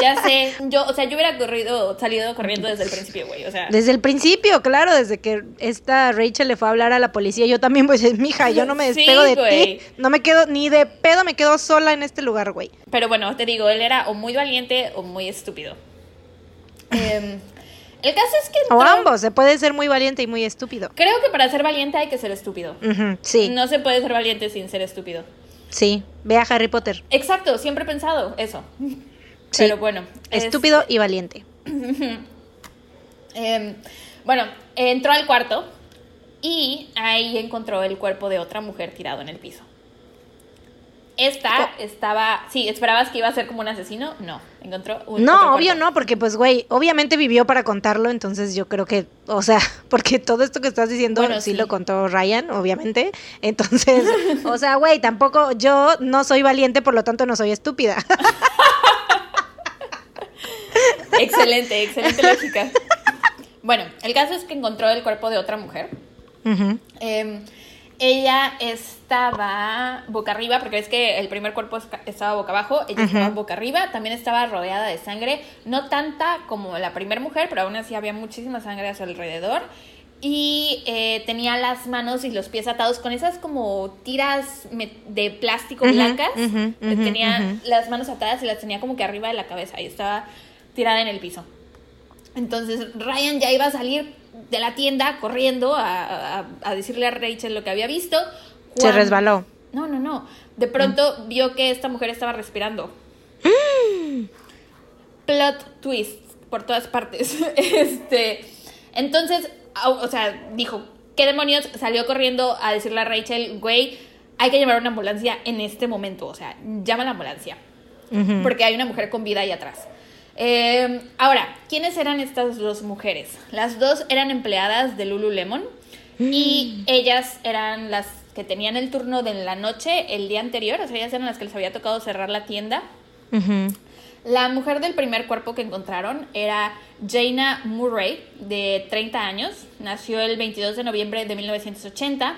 Ya sé, yo, o sea, yo hubiera corrido, salido corriendo desde el principio, güey, o sea. Desde el principio, claro, desde que esta Rachel le fue a hablar a la policía, yo también, pues, mija, yo no me Sí, despego de güey. ti, no me quedo, ni de pedo me quedo sola en este lugar, güey. Pero bueno, te digo, él era o muy valiente o muy estúpido. Em, el caso es que O ambos, se puede ser muy valiente y muy estúpido. Creo que para ser valiente hay que ser estúpido. Sí, No se puede ser valiente sin ser estúpido. sí, ve a Harry Potter. Exacto, siempre he pensado eso. Sí. Pero bueno. es- Estúpido y valiente. Em, bueno, entró al cuarto y ahí encontró el cuerpo de otra mujer tirado en el piso. Esta estaba. Sí, ¿esperabas que iba a ser como un asesino? No, encontró un. No, obvio cuerpo. no, porque pues, güey, obviamente vivió para contarlo, entonces yo creo que, o sea, porque todo esto que estás diciendo Bueno, sí, sí. lo contó Ryan, obviamente. Entonces, o sea, güey, tampoco yo no soy valiente, por lo tanto no soy estúpida. Excelente, excelente lógica. Bueno, el caso es que encontró el cuerpo de otra mujer. Ujú. Eh, ella estaba boca arriba, porque es que el primer cuerpo estaba boca abajo, ella estaba boca arriba, también estaba rodeada de sangre, no tanta como la primera mujer, pero aún así había muchísima sangre a su alrededor. Y eh, tenía las manos y los pies atados con esas como tiras de plástico blancas. Eh, tenía las manos atadas y las tenía como que arriba de la cabeza y estaba tirada en el piso. Entonces Ryan ya iba a salir de la tienda corriendo a, a- a decirle a Rachel lo que había visto. Se resbaló. No, no, no. De pronto vio que esta mujer estaba respirando. Plot twist por todas partes. este, entonces, o sea, dijo, ¿qué demonios? Salió corriendo a decirle a Rachel, güey, hay que llamar una ambulancia en este momento. O sea, llama a la ambulancia porque hay una mujer con vida ahí atrás. Eh, ahora, ¿quiénes eran estas dos mujeres? Las dos eran empleadas de Lululemon y ellas eran las que tenían el turno de la noche el día anterior, o sea, ellas eran las que les había tocado cerrar la tienda. La mujer del primer cuerpo que encontraron era Jaina Murray, de 30 años. Nació el 22 de noviembre de 1980.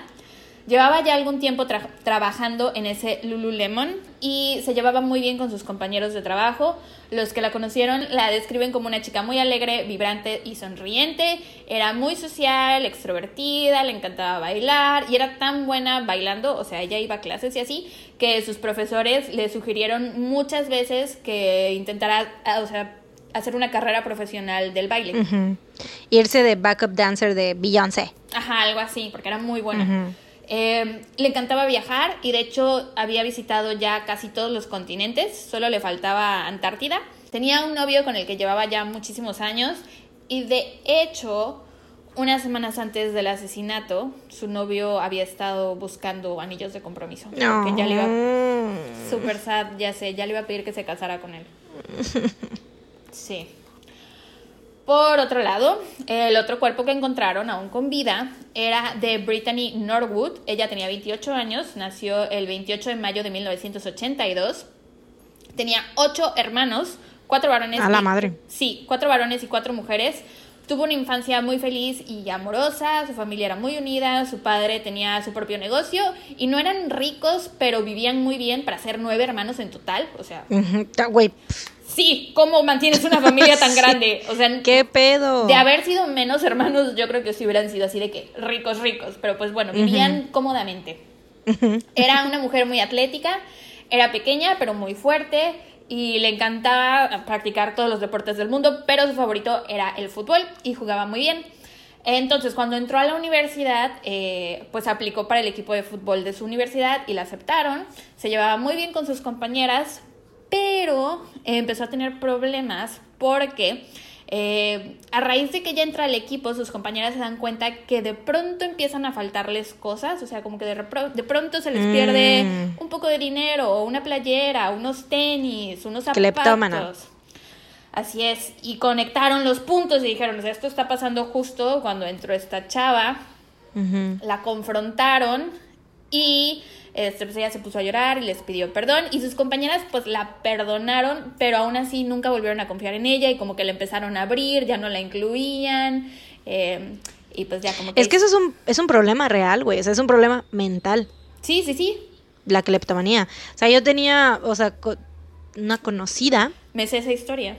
Llevaba ya algún tiempo tra- trabajando en ese Lululemon y se llevaba muy bien con sus compañeros de trabajo. Los que la conocieron la describen como una chica muy alegre, vibrante y sonriente. Era muy social, extrovertida, le encantaba bailar y era tan buena bailando, o sea, ella iba a clases y así, que sus profesores le sugirieron muchas veces que intentara, o sea, hacer una carrera profesional del baile. Ujú. Irse de backup dancer de Beyoncé. Ajá, algo así, porque era muy buena. Ujú. Eh, le encantaba viajar y de hecho había visitado ya casi todos los continentes, solo le faltaba Antártida. Tenía un novio con el que llevaba ya muchísimos años y de hecho, unas semanas antes del asesinato, su novio había estado buscando anillos de compromiso. Que ya le iba No. Super sad, ya sé, ya le iba a pedir que se casara con él. Sí. Por otro lado, el otro cuerpo que encontraron, aún con vida, era de Brittany Norwood. Ella tenía 28 años, nació el 28 de mayo de 1982. Tenía ocho hermanos, cuatro varones. A la y- madre. Sí, cuatro varones y cuatro mujeres. Tuvo una infancia muy feliz y amorosa, su familia era muy unida, su padre tenía su propio negocio y no eran ricos, pero vivían muy bien para ser nueve hermanos en total. O sea, Güey, pf, sí, ¿cómo mantienes una familia tan grande? O sea, ¿qué pedo? de haber sido menos hermanos, yo creo que sí hubieran sido así de que ricos, ricos, pero pues bueno, vivían cómodamente. Era una mujer muy atlética, era pequeña, pero muy fuerte y le encantaba practicar todos los deportes del mundo, pero su favorito era el fútbol y jugaba muy bien. Entonces, cuando entró a la universidad, eh, pues aplicó para el equipo de fútbol de su universidad y la aceptaron. Se llevaba muy bien con sus compañeras, pero eh, empezó a tener problemas porque eh, a raíz de que ella entra al equipo, sus compañeras se dan cuenta que de pronto empiezan a faltarles cosas, o sea, como que de, de pronto se les Mm. pierde un poco de dinero, una playera, unos tenis, unos zapatos. Cleptómana. Así es, y conectaron los puntos y dijeron, o sea, esto está pasando justo cuando entró esta chava, la confrontaron y este, pues ella se puso a llorar y les pidió perdón y sus compañeras pues la perdonaron, pero aún así nunca volvieron a confiar en ella y como que la empezaron a abrir, ya no la incluían eh, y pues ya como que... Es que eso es un, es un problema real, güey. O sea, es un problema mental. Sí, sí, sí. La cleptomanía. O sea, yo tenía, o sea, co- una conocida Me sé esa historia.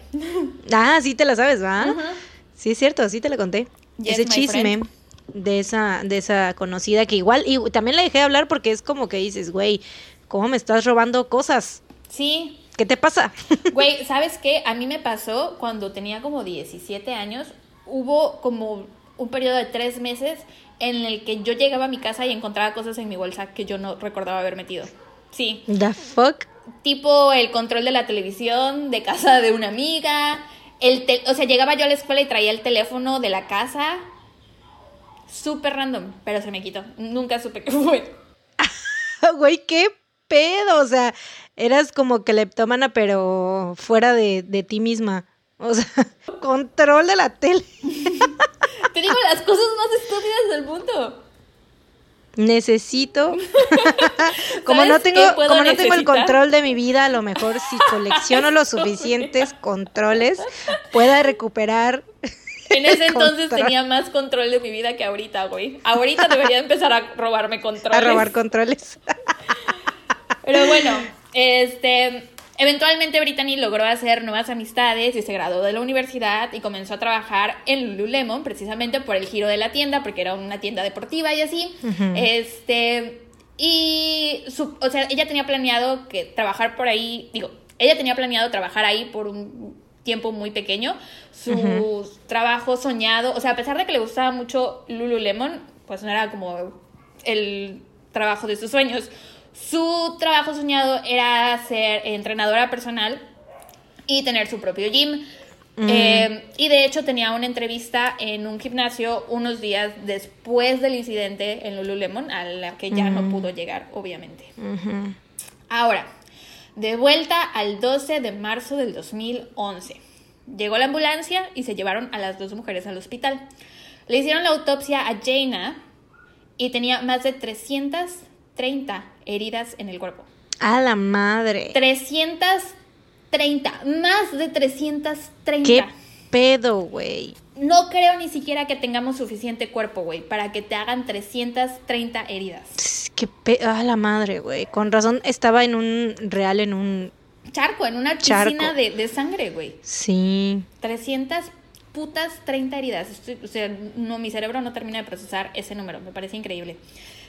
Ah, sí te la sabes, ¿va? Ajá. Sí, es cierto, sí te la conté. Yes, Ese chisme friend. De esa, de esa conocida que igual, y también la dejé de hablar porque es como que dices, güey, ¿cómo me estás robando cosas? Sí, ¿Qué te pasa? Güey, ¿sabes qué? A mí me pasó cuando tenía como 17 años. Hubo como un periodo de tres meses en el que yo llegaba a mi casa y encontraba cosas en mi bolsa que yo no recordaba haber metido. Sí, The fuck? tipo el control de la televisión de casa de una amiga. El tel- o sea, llegaba yo a la escuela y traía el teléfono de la casa. Súper random, pero se me quitó. Nunca supe qué fue. Güey, qué pedo. O sea, eras como cleptómana, pero fuera de, de ti misma. O sea, control de la tele. Te digo las cosas más estúpidas del mundo. Necesito. como no ¿Sabes tengo, como no tengo el control de mi vida, a lo mejor si colecciono los suficientes controles, pueda recuperar. En ese entonces tenía más control de mi vida que ahorita, güey. Ahorita debería empezar a robarme controles. A robar controles. Pero bueno, este, eventualmente Brittany logró hacer nuevas amistades y se graduó de la universidad y comenzó a trabajar en Lululemon precisamente por el giro de la tienda, porque era una tienda deportiva y así. Este, y su, o sea, ella tenía planeado que trabajar por ahí, digo, ella tenía planeado trabajar ahí por un tiempo muy pequeño. Su trabajo soñado, o sea, a pesar de que le gustaba mucho Lululemon, pues no era como el trabajo de sus sueños. Su trabajo soñado era ser entrenadora personal y tener su propio gym. Eh, y de hecho tenía una entrevista en un gimnasio unos días después del incidente en Lululemon, a la que ya no pudo llegar, obviamente. Ujú. Ahora, de vuelta al 12 de marzo del 2011. Llegó la ambulancia y se llevaron a las dos mujeres al hospital. Le hicieron la autopsia a Jaina y tenía más de 330 heridas en el cuerpo. A la madre. 330, más de 330. ¿Qué pedo, güey? No creo ni siquiera que tengamos suficiente cuerpo, güey, para que te hagan 330 heridas. Qué pe... A la madre, güey. Con razón estaba en un real, en un... Charco, en una piscina de, de sangre, güey. Sí. 300 putas 30 heridas. Estoy- o sea, no, mi cerebro no termina de procesar ese número. Me parece increíble.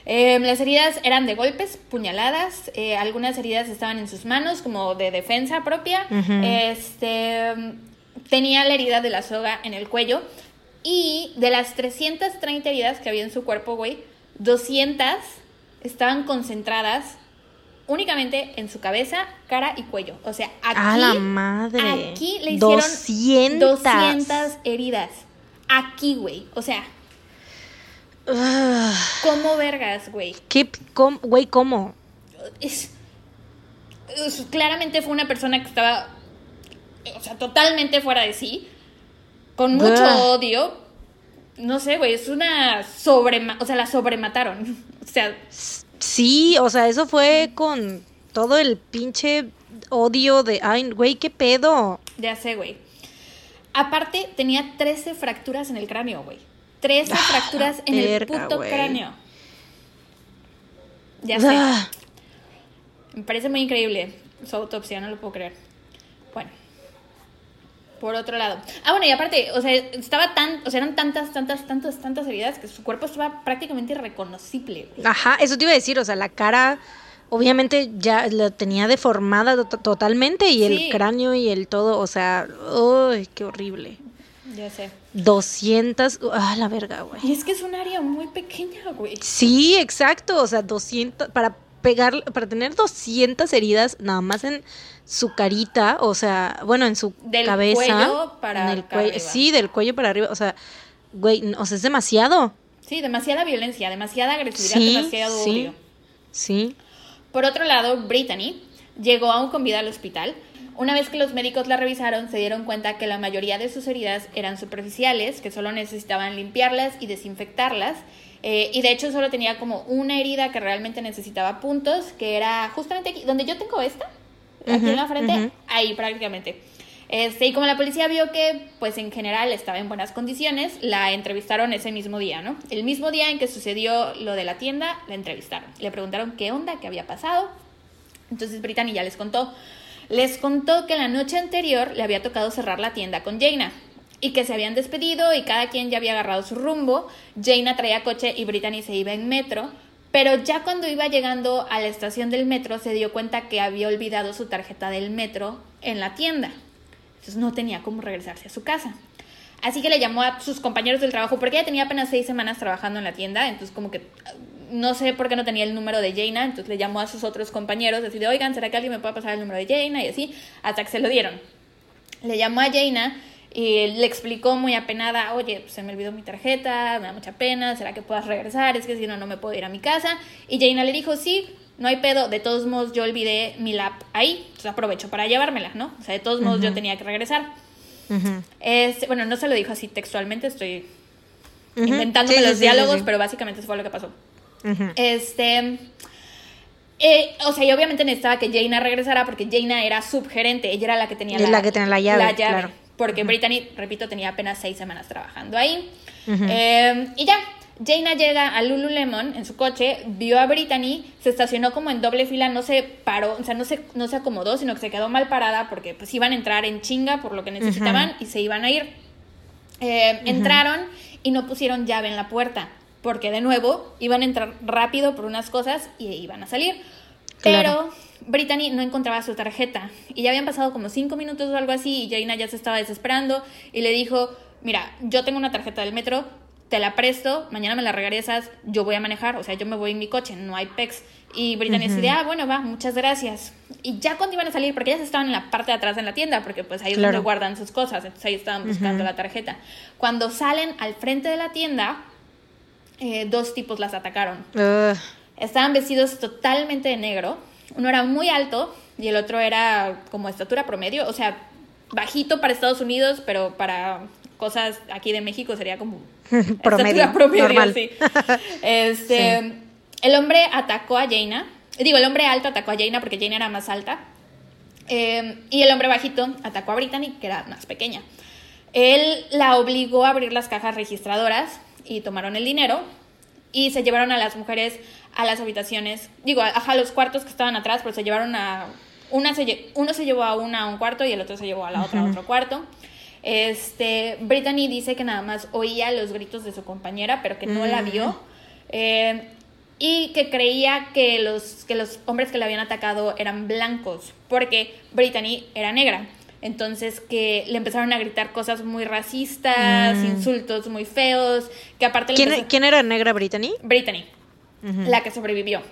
Eh, las heridas eran de golpes, puñaladas. eh, algunas heridas estaban en sus manos, como de defensa propia. Este tenía la herida de la soga en el cuello. Y de las 330 heridas que había en su cuerpo, güey, 200 estaban concentradas únicamente en su cabeza, cara y cuello. O sea, aquí. A la madre. Aquí le hicieron 200. 200 heridas. Aquí, güey. O sea, Ugh. ¿cómo vergas, güey? ¿Qué? cómo- Güey, ¿cómo? Es, es- claramente fue una persona que estaba, o sea, totalmente fuera de sí, con mucho Ugh. odio. No sé, güey, es una sobre, o sea, la sobremataron. O sea, Sí, o sea, eso fue con todo el pinche odio de... Ay, güey, ¿qué pedo? ya sé, güey. Aparte, tenía 13 fracturas en el cráneo, güey. 13 fracturas en el puto cráneo. Ya sé. Ah, Me parece muy increíble su autopsia, no lo puedo creer. Por otro lado. Ah, bueno, y aparte, o sea, estaba tan, o sea, eran tantas, tantas, tantas, tantas heridas que su cuerpo estaba prácticamente irreconocible. güey. Ajá, eso te iba a decir, o sea, la cara obviamente ya la tenía deformada to- totalmente y Sí. el cráneo y el todo, o sea, uy, qué horrible. Ya sé. 200, ah, la verga, güey. Y es que es un área muy pequeña, güey. Sí, exacto, o sea, 200 para pegar para tener 200 heridas nada más en su carita, o sea, bueno, en su Del cabeza, cuello para en el cuello, arriba. sí, del cuello para arriba, o sea, güey, o sea, es demasiado. Sí, demasiada violencia, demasiada agresividad, Sí, demasiado sí. odio. Sí. Por otro lado, Brittany llegó aún con vida al hospital. Una vez que los médicos la revisaron, se dieron cuenta que la mayoría de sus heridas eran superficiales, que solo necesitaban limpiarlas y desinfectarlas. Eh, y de hecho solo tenía como una herida que realmente necesitaba puntos, que era justamente aquí, donde yo tengo esta, aquí Ujú, en la frente, ujú. ahí prácticamente. Este, y como la policía vio que, pues en general estaba en buenas condiciones, la entrevistaron ese mismo día, ¿no? El mismo día en que sucedió lo de la tienda, la entrevistaron. Le preguntaron qué onda, qué había pasado. Entonces Brittany ya les contó. les contó que la noche anterior le había tocado cerrar la tienda con Jaina y que se habían despedido y cada quien ya había agarrado su rumbo. Jaina traía coche y Brittany se iba en metro, pero ya cuando iba llegando a la estación del metro se dio cuenta que había olvidado su tarjeta del metro en la tienda. Entonces no tenía cómo regresarse a su casa. Así que le llamó a sus compañeros del trabajo porque ella tenía apenas seis semanas trabajando en la tienda, entonces como que no sé por qué no tenía el número de Jaina, entonces le llamó a sus otros compañeros, así de, oigan, ¿será que alguien me puede pasar el número de Jaina? Y así, hasta que se lo dieron. Le llamó a Jaina y le explicó muy apenada, oye, pues, se me olvidó mi tarjeta, me da mucha pena, ¿será que puedas regresar? Es que si no, no me puedo ir a mi casa. Y Jaina le dijo, sí, no hay pedo, de todos modos yo olvidé mi lap ahí, entonces aprovecho para llevármela, ¿no? O sea, de todos modos yo tenía que regresar. este, bueno, no se lo dijo así textualmente, estoy inventándome los diálogos, pero básicamente eso fue lo que pasó. Este. Eh, o sea, yo obviamente necesitaba que Jaina regresara porque Jaina era subgerente, ella era la que tenía la, que tenía la llave. claro. Porque Brittany, repito, tenía apenas seis semanas trabajando ahí. Em, y ya, Jaina llega a Lululemon en su coche, vio a Brittany, se estacionó como en doble fila, no se paró, o sea, no se, no se acomodó, sino que se quedó mal parada porque pues iban a entrar en chinga por lo que necesitaban y se iban a ir. Em, entraron y no pusieron llave en la puerta porque de nuevo iban a entrar rápido por unas cosas y iban a salir. Pero Brittany no encontraba su tarjeta y ya habían pasado como cinco minutos o algo así y Jaina ya se estaba desesperando y le dijo, mira, yo tengo una tarjeta del metro, te la presto, mañana me la regresas, yo voy a manejar, o sea, yo me voy en mi coche, no hay PEX. Y Brittany uh decía, ah, bueno, va, muchas gracias. Y ya cuando iban a salir, porque ellas estaban en la parte de atrás de la tienda, porque pues ahí es donde guardan sus cosas, entonces ahí estaban buscando la tarjeta. Cuando salen al frente de la tienda, eh, dos tipos las atacaron. Estaban vestidos totalmente de negro. Uno era muy alto y el otro era como estatura promedio, o sea, bajito para Estados Unidos, pero para cosas aquí de México sería como promedio, estatura promedio, sí. Este, el hombre atacó a Jaina. Digo, el hombre alto atacó a Jaina porque Jaina era más alta. Eh, y el hombre bajito atacó a Brittany, que era más pequeña. Él la obligó a abrir las cajas registradoras y tomaron el dinero y se llevaron a las mujeres a las habitaciones, digo, a, los cuartos que estaban atrás, pero se llevaron a, una se, uno se llevó a una a un cuarto y el otro se llevó a la otra a otro cuarto. Este, Brittany dice que nada más oía los gritos de su compañera, pero que no la vio. Eh, y que creía que los, que los hombres que la habían atacado eran blancos, porque Brittany era negra. Entonces que le empezaron a gritar cosas muy racistas, mm. insultos muy feos, que aparte... ¿Quién, ¿Quién, era negra Brittany? Brittany, la que sobrevivió.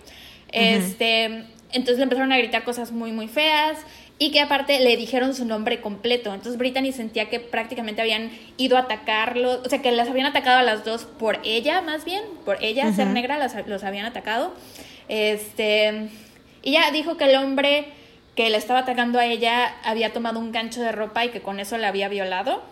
Este, entonces le empezaron a gritar cosas muy, muy feas y que aparte le dijeron su nombre completo. Entonces Brittany sentía que prácticamente habían ido a atacarlo, o sea, que las habían atacado a las dos por ella, más bien, por ella ser negra, las, los habían atacado. Este, y ya dijo que el hombre que le estaba atacando a ella había tomado un gancho de ropa y que con eso la había violado.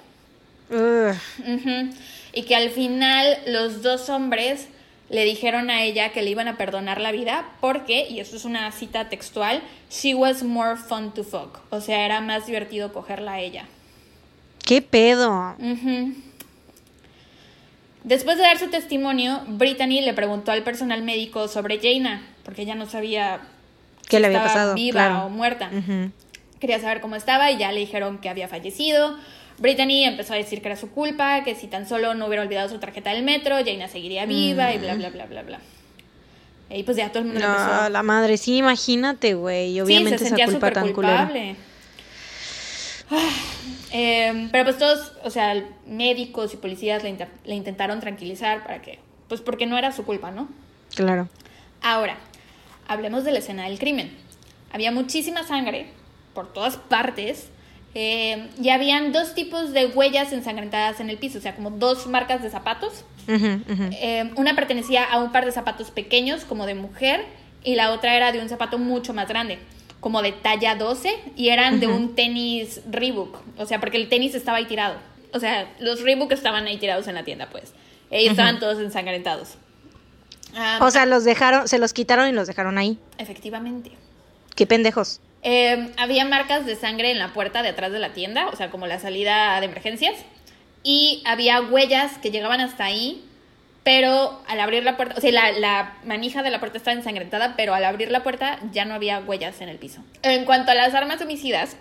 Y que al final los dos hombres le dijeron a ella que le iban a perdonar la vida porque, y esto es una cita textual, she was more fun to fuck. O sea, era más divertido cogerla a ella. ¿Qué pedo? Después de dar su testimonio, Brittany le preguntó al personal médico sobre Jaina, porque ella no sabía ¿Qué le había pasado? Viva o muerta. Quería saber cómo estaba y ya le dijeron que había fallecido. Brittany empezó a decir que era su culpa, que si tan solo no hubiera olvidado su tarjeta del metro, Jaina seguiría viva y bla, bla, bla, bla, bla. Y pues ya todo el mundo no, la madre, sí, imagínate, güey. Obviamente sí, se esa culpa tan culpable. Eh, pero pues todos, o sea, médicos y policías le, le intentaron tranquilizar para que, pues porque no era su culpa, ¿no? Claro. Ahora, hablemos de la escena del crimen. Había muchísima sangre por todas partes eh, y habían dos tipos de huellas ensangrentadas en el piso, o sea, como dos marcas de zapatos. Eh, una pertenecía a un par de zapatos pequeños, como de mujer, y la otra era de un zapato mucho más grande, como de talla 12, y eran de un tenis Reebok, o sea, porque el tenis estaba ahí tirado. O sea, los Reebok estaban ahí tirados en la tienda, pues. Y estaban todos ensangrentados. Ah, o sea, los dejaron, se los quitaron y los dejaron ahí. Efectivamente. Qué pendejos. Em, había marcas de sangre en la puerta de atrás de la tienda, o sea, como la salida de emergencias. Y había huellas que llegaban hasta ahí, pero al abrir la puerta, o sea, la, la, manija de la puerta estaba ensangrentada, pero al abrir la puerta ya no había huellas en el piso. En cuanto a las armas homicidas,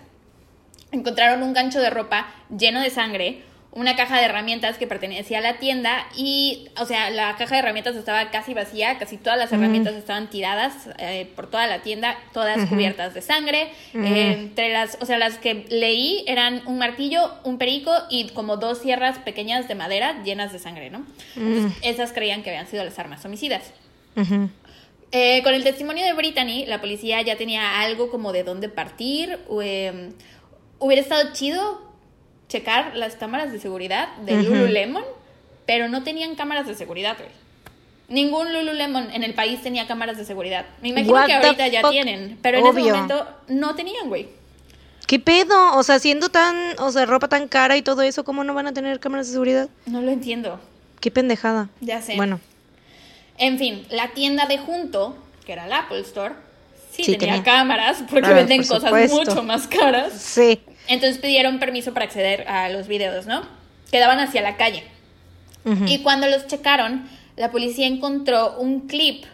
encontraron un gancho de ropa lleno de sangre, una caja de herramientas que pertenecía a la tienda y, o sea, la caja de herramientas estaba casi vacía, casi todas las herramientas estaban tiradas eh, por toda la tienda, todas cubiertas de sangre. Eh, entre las, o sea, las que leí eran un martillo, un perico y como dos sierras pequeñas de madera llenas de sangre, ¿no? esas creían que habían sido las armas homicidas. Eh, con el testimonio de Brittany, la policía ya tenía algo como de dónde partir. Em, hubiera estado chido checar las cámaras de seguridad de Lululemon, pero no tenían cámaras de seguridad, güey. Ningún Lululemon en el país tenía cámaras de seguridad. Me imagino que ahorita ya tienen, pero en ese momento no tenían, güey. ¿Qué pedo? O sea, siendo tan, o sea, ropa tan cara y todo eso, ¿cómo no van a tener cámaras de seguridad? No lo entiendo. Qué pendejada. Ya sé. Bueno. En fin, la tienda de junto, que era el Apple Store, sí, tenía, cámaras porque ah, venden cosas mucho más caras. Sí. Entonces pidieron permiso para acceder a los videos, ¿no? Quedaban hacia la calle. Y cuando los checaron, la policía encontró un clip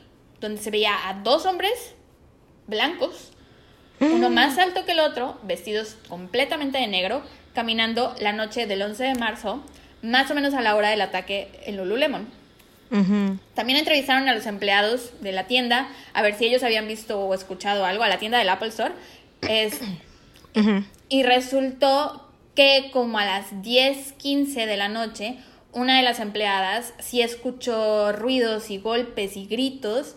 donde se veía a dos hombres blancos, uno mm. más alto que el otro, vestidos completamente de negro, caminando la noche del 11 de marzo, más o menos a la hora del ataque en Lululemon. También entrevistaron a los empleados de la tienda a ver si ellos habían visto o escuchado algo a la tienda del Apple Store. Es, y resultó que como a las 10:15 de la noche, una de las empleadas sí escuchó ruidos y golpes y gritos,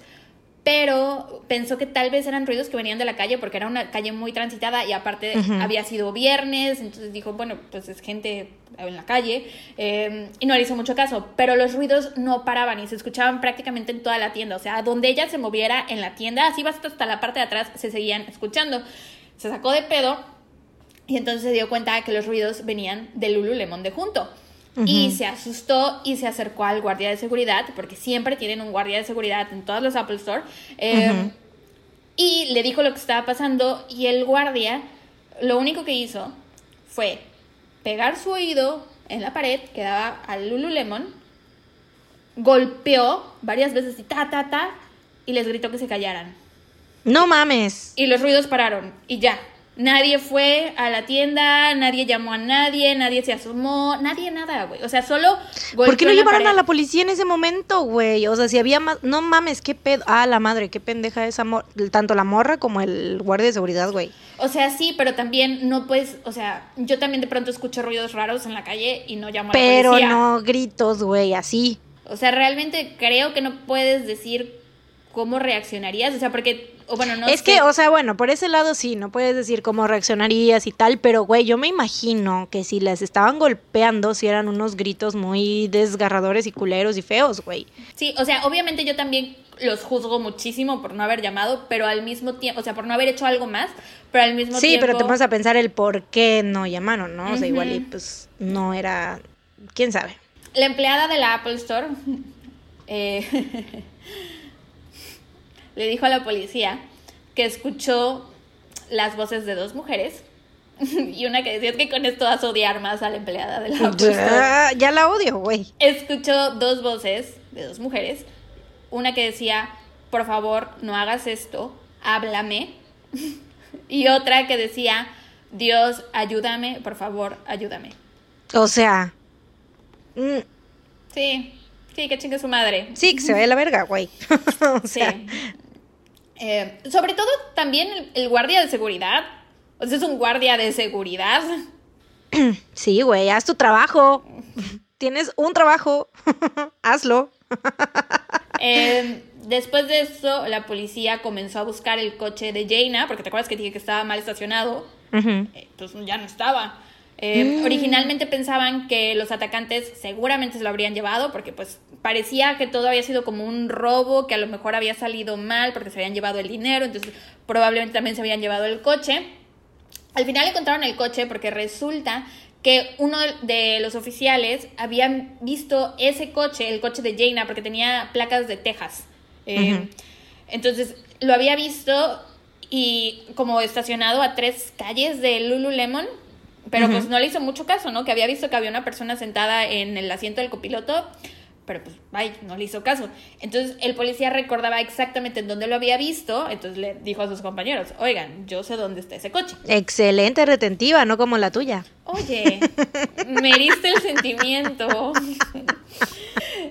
pero pensó que tal vez eran ruidos que venían de la calle porque era una calle muy transitada y aparte había sido viernes, entonces dijo, bueno, pues es gente en la calle eh, y no le hizo mucho caso, pero los ruidos no paraban y se escuchaban prácticamente en toda la tienda, o sea, donde ella se moviera en la tienda, así hasta la parte de atrás, se seguían escuchando. Se sacó de pedo y entonces se dio cuenta que los ruidos venían de Lululemon de junto. Y se asustó y se acercó al guardia de seguridad, porque siempre tienen un guardia de seguridad en todos los Apple Store. Eh, y le dijo lo que estaba pasando y el guardia lo único que hizo fue pegar su oído en la pared que daba al Lululemon, golpeó varias veces y ta, ta, ta, y les gritó que se callaran. No mames. Y los ruidos pararon y ya. Nadie fue a la tienda, nadie llamó a nadie, nadie se asomó, nadie nada, güey. O sea, solo... ¿Por qué no llevaron a la policía en ese momento, güey? O sea, si había más... No mames, qué pedo... Ah, la madre, qué pendeja esa... Tanto la morra como el guardia de seguridad, güey. O sea, sí, pero también no puedes... O sea, yo también de pronto escucho ruidos raros en la calle y no llamo a la policía. Pero no gritos, güey, así. O sea, realmente creo que no puedes decir cómo reaccionarías. O sea, porque bueno, no es que, o sea, bueno, por ese lado sí, no puedes decir cómo reaccionarías y tal, pero güey, yo me imagino que si les estaban golpeando, si eran unos gritos muy desgarradores y culeros y feos, güey. Sí, o sea, obviamente yo también los juzgo muchísimo por no haber llamado, pero al mismo tiempo, o sea, por no haber hecho algo más, pero al mismo tiempo... Sí, pero te pones a pensar el por qué no llamaron, ¿no? O sea, igual y pues no era... ¿Quién sabe? La empleada de la Apple Store... Eh, le dijo a la policía que escuchó las voces de dos mujeres y una que decía que con esto vas a odiar más a la empleada de la ya, ya la odio, güey. Escuchó dos voces de dos mujeres. Una que decía, por favor, no hagas esto, háblame. y otra que decía, Dios, ayúdame, por favor, ayúdame. O sea... Mm. Sí, sí, que chingue su madre. Sí, que se vaya la verga, güey. sí. Eh, sobre todo también el, guardia de seguridad. O sea, es un guardia de seguridad. Sí, güey, haz tu trabajo. Tienes un trabajo. Hazlo. Em, después de eso, la policía comenzó a buscar el coche de Jaina, porque te acuerdas que dije que estaba mal estacionado. Entonces pues ya no estaba. Eh, mm. Originalmente pensaban que los atacantes seguramente se lo habrían llevado porque pues parecía que todo había sido como un robo, que a lo mejor había salido mal porque se habían llevado el dinero, entonces probablemente también se habían llevado el coche. Al final encontraron el coche porque resulta que uno de los oficiales habían visto ese coche, el coche de Jaina, porque tenía placas de Texas. Eh, entonces lo había visto y como estacionado a tres calles de Lululemon pero pues no le hizo mucho caso, ¿no? Que había visto que había una persona sentada en el asiento del copiloto, pero pues, ay, no le hizo caso. Entonces el policía recordaba exactamente en dónde lo había visto, entonces le dijo a sus compañeros, oigan, yo sé dónde está ese coche. Excelente retentiva, no como la tuya. Oye, me heriste el sentimiento.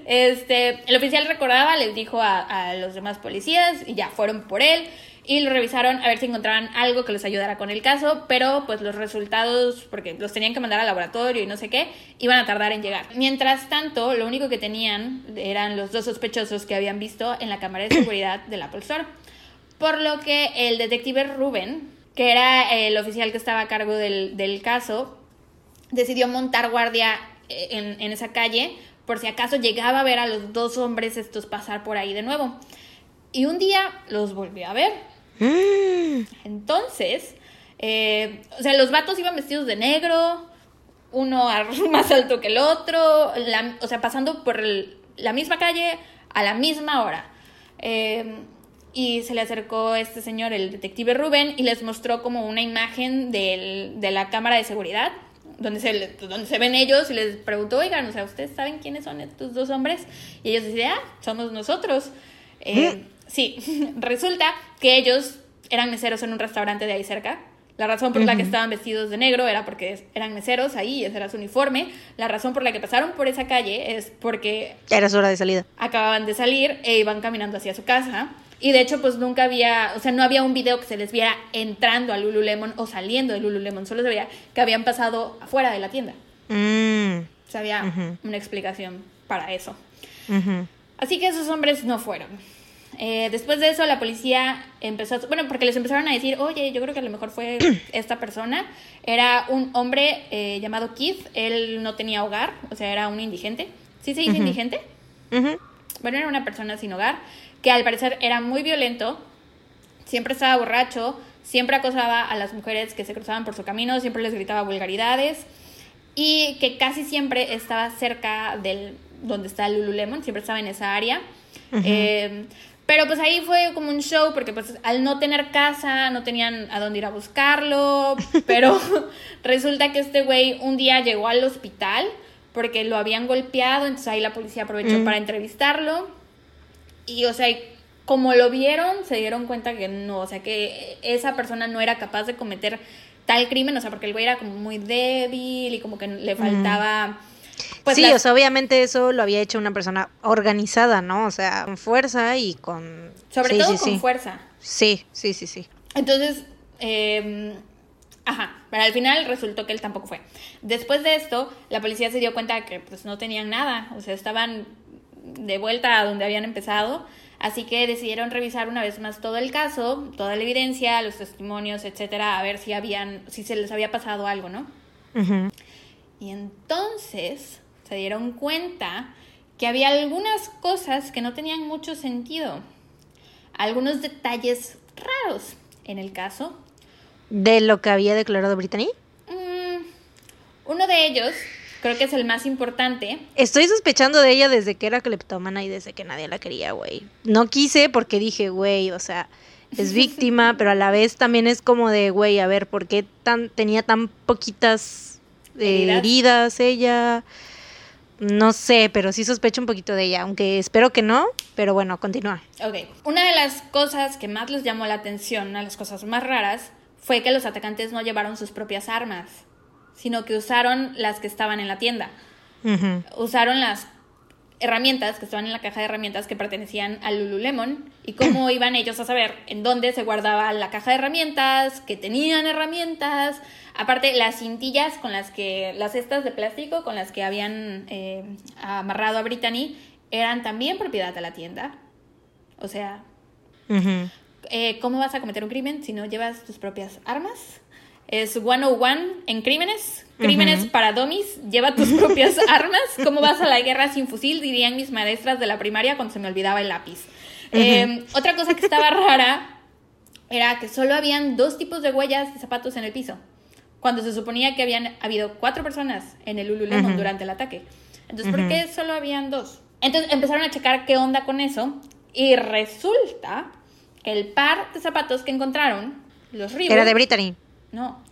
Este, el oficial recordaba, les dijo a, a los demás policías y ya fueron por él y lo revisaron a ver si encontraban algo que les ayudara con el caso, pero pues los resultados, porque los tenían que mandar al laboratorio y no sé qué, iban a tardar en llegar. Mientras tanto, lo único que tenían eran los dos sospechosos que habían visto en la cámara de seguridad del Apple Store. Por lo que el detective Ruben, que era el oficial que estaba a cargo del, del caso, decidió montar guardia eh, en, en esa calle por si acaso llegaba a ver a los dos hombres estos pasar por ahí de nuevo. Y un día los volvió a ver. entonces, eh, o sea, los vatos iban vestidos de negro, uno más alto que el otro, la- o sea, pasando por el- la misma calle a la misma hora. Eh, y se le acercó este señor, el detective Rubén, y les mostró como una imagen del- de la cámara de seguridad, donde se, donde se ven ellos, y les preguntó, oigan, o sea, ¿ustedes saben quiénes son estos dos hombres? Y ellos decían, ah, somos nosotros. Eh, sí, resulta que ellos eran meseros en un restaurante de ahí cerca. La razón por la que estaban vestidos de negro era porque eran meseros ahí, ese era su uniforme. La razón por la que pasaron por esa calle es porque Era su hora de salida. acababan de salir e iban caminando hacia su casa. Y de hecho, pues nunca había, o sea, no había un video que se les viera entrando a Lululemon o saliendo de Lululemon, solo se veía que habían pasado afuera de la tienda. Mm, O sea, había una explicación para eso. Así que esos hombres no fueron. Eh, después de eso, la policía empezó, a- bueno, porque les empezaron a decir, oye, yo creo que a lo mejor fue esta persona. Era un hombre eh, llamado Keith, él no tenía hogar, o sea, era un indigente. ¿Sí se dice indigente? Bueno, era una persona sin hogar, que al parecer era muy violento, siempre estaba borracho, siempre acosaba a las mujeres que se cruzaban por su camino, siempre les gritaba vulgaridades y que casi siempre estaba cerca del donde está el Lululemon, siempre estaba en esa área. Eh, pero pues ahí fue como un show porque pues al no tener casa no tenían a dónde ir a buscarlo, pero resulta que este güey un día llegó al hospital porque lo habían golpeado, entonces ahí la policía aprovechó Mm. para entrevistarlo y o sea, como lo vieron, se dieron cuenta que no, o sea, que esa persona no era capaz de cometer tal crimen, o sea, porque el güey era como muy débil y como que le faltaba... pues, sí, las- o sea, obviamente eso lo había hecho una persona organizada, ¿no? O sea, con fuerza y con... sobre Sí, todo sí, con sí. fuerza. Sí, sí, sí, sí. Entonces, eh, ajá, pero al final resultó que él tampoco fue. Después de esto, la policía se dio cuenta que pues no tenían nada, o sea, estaban de vuelta a donde habían empezado, así que decidieron revisar una vez más todo el caso, toda la evidencia, los testimonios, etcétera, a ver si habían, si se les había pasado algo, ¿no? Ujú. Y entonces se dieron cuenta que había algunas cosas que no tenían mucho sentido, algunos detalles raros en el caso. De lo que había declarado Brittany. Mm, uno de ellos, creo que es el más importante, Estoy sospechando de ella desde que era cleptómana y desde que nadie la quería, güey. No quise porque dije, güey, o sea, es víctima, pero a la vez también es como de, güey, a ver, ¿por qué tan, tenía tan poquitas eh, Heridas. heridas ella? No sé, pero sí sospecho un poquito de ella, aunque espero que no, pero bueno, continúa. Ok. Una de las cosas que más les llamó la atención, una de las cosas más raras, fue que los atacantes no llevaron sus propias armas, sino que usaron las que estaban en la tienda. Usaron las herramientas que estaban en la caja de herramientas que pertenecían al Lululemon y cómo iban ellos a saber en dónde se guardaba la caja de herramientas, que tenían herramientas, aparte las cintillas con las que, las cestas de plástico con las que habían eh, amarrado a Brittany eran también propiedad de la tienda. O sea, eh, ¿cómo vas a cometer un crimen si no llevas tus propias armas? Es 101 en crímenes. Crímenes Ujú. para domis. Lleva tus propias armas. ¿Cómo vas a la guerra sin fusil? Dirían mis maestras de la primaria cuando se me olvidaba el lápiz. Eh, otra cosa que estaba rara era que solo habían dos tipos de huellas de zapatos en el piso. Cuando se suponía que habían habido cuatro personas en el Lululemon durante el ataque. Entonces, ¿por qué solo habían dos? Entonces empezaron a checar qué onda con eso. Y resulta que el par de zapatos que encontraron, los Reebok. Era de Brittany. No,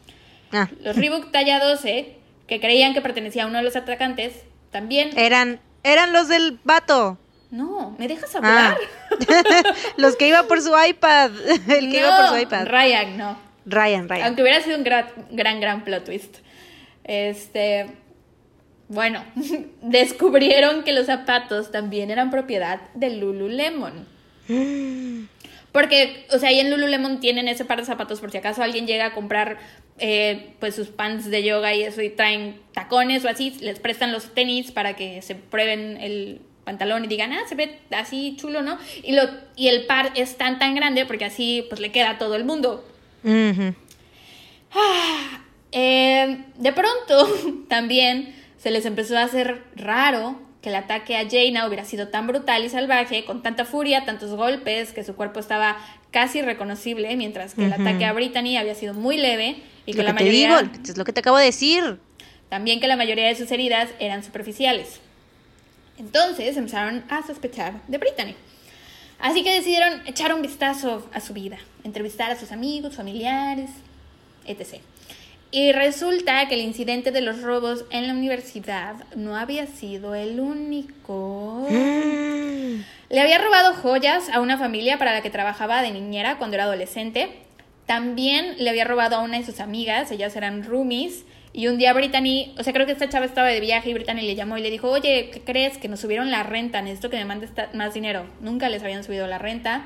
Ah, los Reebok talla 12, que creían que pertenecía a uno de los atacantes, también eran Eran los del vato. No, ¿me dejas Ah. hablar? los que iba por su iPad. El que iba por su iPad. Ryan, no. Ryan, Ryan. Aunque hubiera sido un gran, gran, gran plot twist. Este. Bueno, descubrieron que los zapatos también eran propiedad de Lululemon. Porque, o sea, ahí en Lululemon tienen ese par de zapatos por si acaso alguien llega a comprar eh, pues sus pants de yoga y eso y traen tacones o así, les prestan los tenis para que se prueben el pantalón y digan, ah, se ve así chulo, ¿no? Y, lo, y el par es tan tan grande porque así pues le queda a todo el mundo. Ujú. Eh, de pronto también se les empezó a hacer raro que el ataque a Jaina hubiera sido tan brutal y salvaje, con tanta furia, tantos golpes, que su cuerpo estaba casi reconocible, mientras que el ataque a Brittany había sido muy leve y que lo la que te mayoría digo, es lo que te acabo de decir. también que la mayoría de sus heridas eran superficiales. Entonces empezaron a sospechar de Brittany. Así que decidieron echar un vistazo a su vida, entrevistar a sus amigos, familiares, etc. Y resulta que el incidente de los robos en la universidad no había sido el único. Le había robado joyas a una familia para la que trabajaba de niñera cuando era adolescente. También le había robado a una de sus amigas, ellas eran roomies. Y un día Brittany, o sea, creo que esta chava estaba de viaje y Brittany le llamó y le dijo, oye, ¿qué crees? Que nos subieron la renta, necesito que me mandes más dinero. Nunca les habían subido la renta.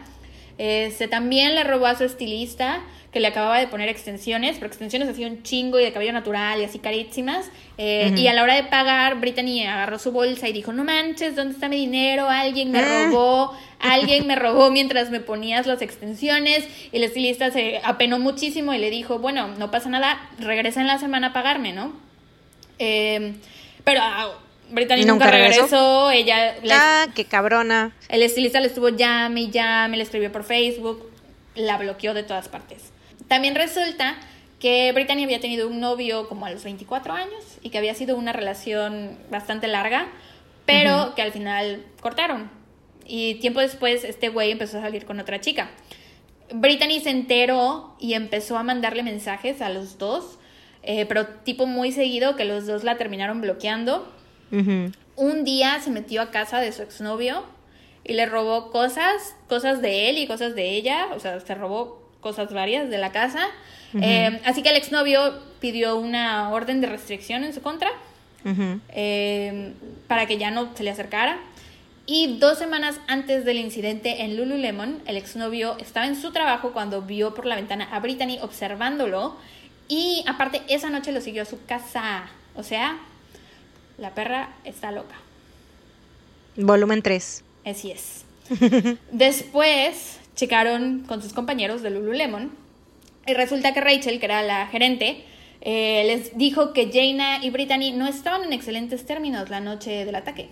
Este, también le robó a su estilista, que le acababa de poner extensiones, pero extensiones así un chingo y de cabello natural y así carísimas. Eh. Y a la hora de pagar, Brittany agarró su bolsa y dijo, no manches, ¿dónde está mi dinero? Alguien me Ah. robó, alguien me robó mientras me ponías las extensiones. Y el estilista se apenó muchísimo y le dijo, bueno, no pasa nada, regresa en la semana a pagarme, ¿no? Eh, pero ah, Brittany ¿Y nunca, nunca regresó? regresó, ella... la- Ah, qué cabrona. el estilista le estuvo llame y llame, le escribió por Facebook, la bloqueó de todas partes. También resulta que Brittany había tenido un novio como a los 24 años y que había sido una relación bastante larga, pero que al final cortaron. Y tiempo después este güey empezó a salir con otra chica. Brittany se enteró y empezó a mandarle mensajes a los dos, eh, pero tipo muy seguido que los dos la terminaron bloqueando. Un día se metió a casa de su exnovio y le robó cosas, cosas de él y cosas de ella, o sea, se robó cosas varias de la casa. Eh, así que el exnovio pidió una orden de restricción en su contra eh, para que ya no se le acercara. Y dos semanas antes del incidente en Lululemon, el exnovio estaba en su trabajo cuando vio por la ventana a Brittany observándolo. Y aparte, esa noche lo siguió a su casa. O sea, la perra está loca. Volumen 3. Así es. Después checaron con sus compañeros de Lululemon y resulta que Rachel, que era la gerente, eh, les dijo que Jaina y Brittany no estaban en excelentes términos la noche del ataque.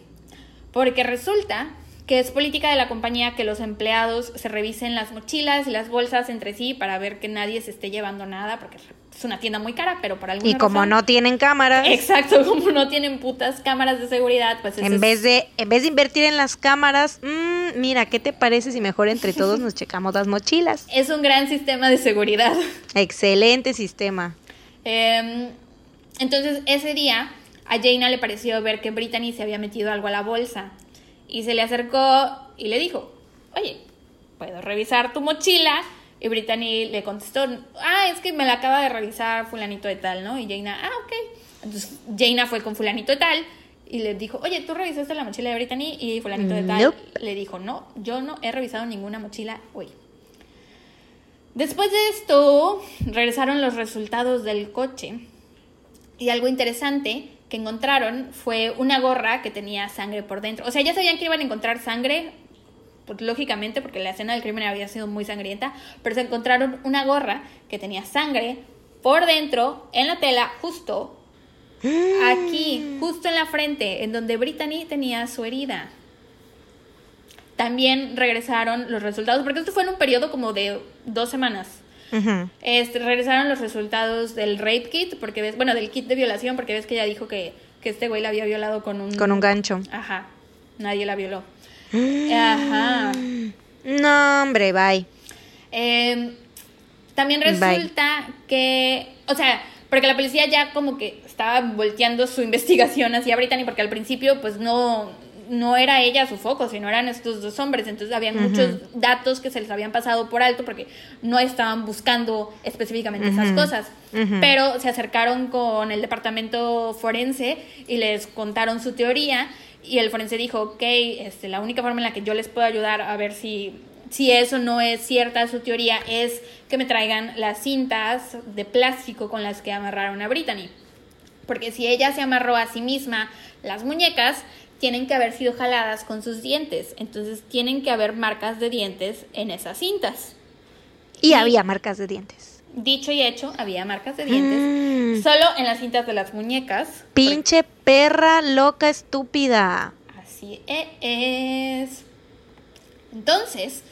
Porque resulta que es política de la compañía que los empleados se revisen las mochilas y las bolsas entre sí para ver que nadie se esté llevando nada, porque es una tienda muy cara, pero por alguna Y como razón- no tienen cámaras, Exacto, como no tienen putas cámaras de seguridad, pues en es- vez de en vez de invertir en las cámaras, mm, mira, ¿qué te parece si mejor entre todos nos checamos las mochilas? es un gran sistema de seguridad. Excelente sistema. Eh, entonces ese día a Jaina le pareció ver que Brittany se había metido algo a la bolsa y se le acercó y le dijo, oye, ¿puedo revisar tu mochila? Y Brittany le contestó, ah, es que me la acaba de revisar fulanito de tal, ¿no? Y Jaina, ah, ok. Entonces Jaina fue con fulanito de tal y le dijo, oye, ¿tú revisaste la mochila de Brittany? Y fulanito de tal Nope. le dijo, no, yo no he revisado ninguna mochila hoy. Después de esto, regresaron los resultados del coche. Y algo interesante que encontraron fue una gorra que tenía sangre por dentro. O sea, ya sabían que iban a encontrar sangre, pues, lógicamente, porque la escena del crimen había sido muy sangrienta, pero se encontraron una gorra que tenía sangre por dentro, en la tela, justo aquí, justo en la frente, en donde Brittany tenía su herida. También regresaron los resultados, porque esto fue en un periodo como de dos semanas. Este, regresaron los resultados del rape kit, porque ves, bueno, del kit de violación, porque ves que ella dijo que, que este güey la había violado con un... Con un gancho. Ajá, nadie la violó. Ajá. No, hombre, bye. Eh, también Bye. resulta que, o sea, porque la policía ya como que estaba volteando su investigación hacia Brittany, porque al principio pues no, no era ella su foco, sino eran estos dos hombres. Entonces había muchos datos que se les habían pasado por alto porque no estaban buscando específicamente esas cosas. Pero se acercaron con el departamento forense y les contaron su teoría. Y el forense dijo, ok, este, la única forma en la que yo les puedo ayudar a ver si, si eso no es cierta su teoría es que me traigan las cintas de plástico con las que amarraron a Brittany. Porque si ella se amarró a sí misma las muñecas, tienen que haber sido jaladas con sus dientes. Entonces tienen que haber marcas de dientes en esas cintas. Y, había marcas de dientes. Dicho y hecho, había marcas de dientes. Mm. Solo en las cintas de las muñecas. Pinche perra loca estúpida. Así es. Entonces,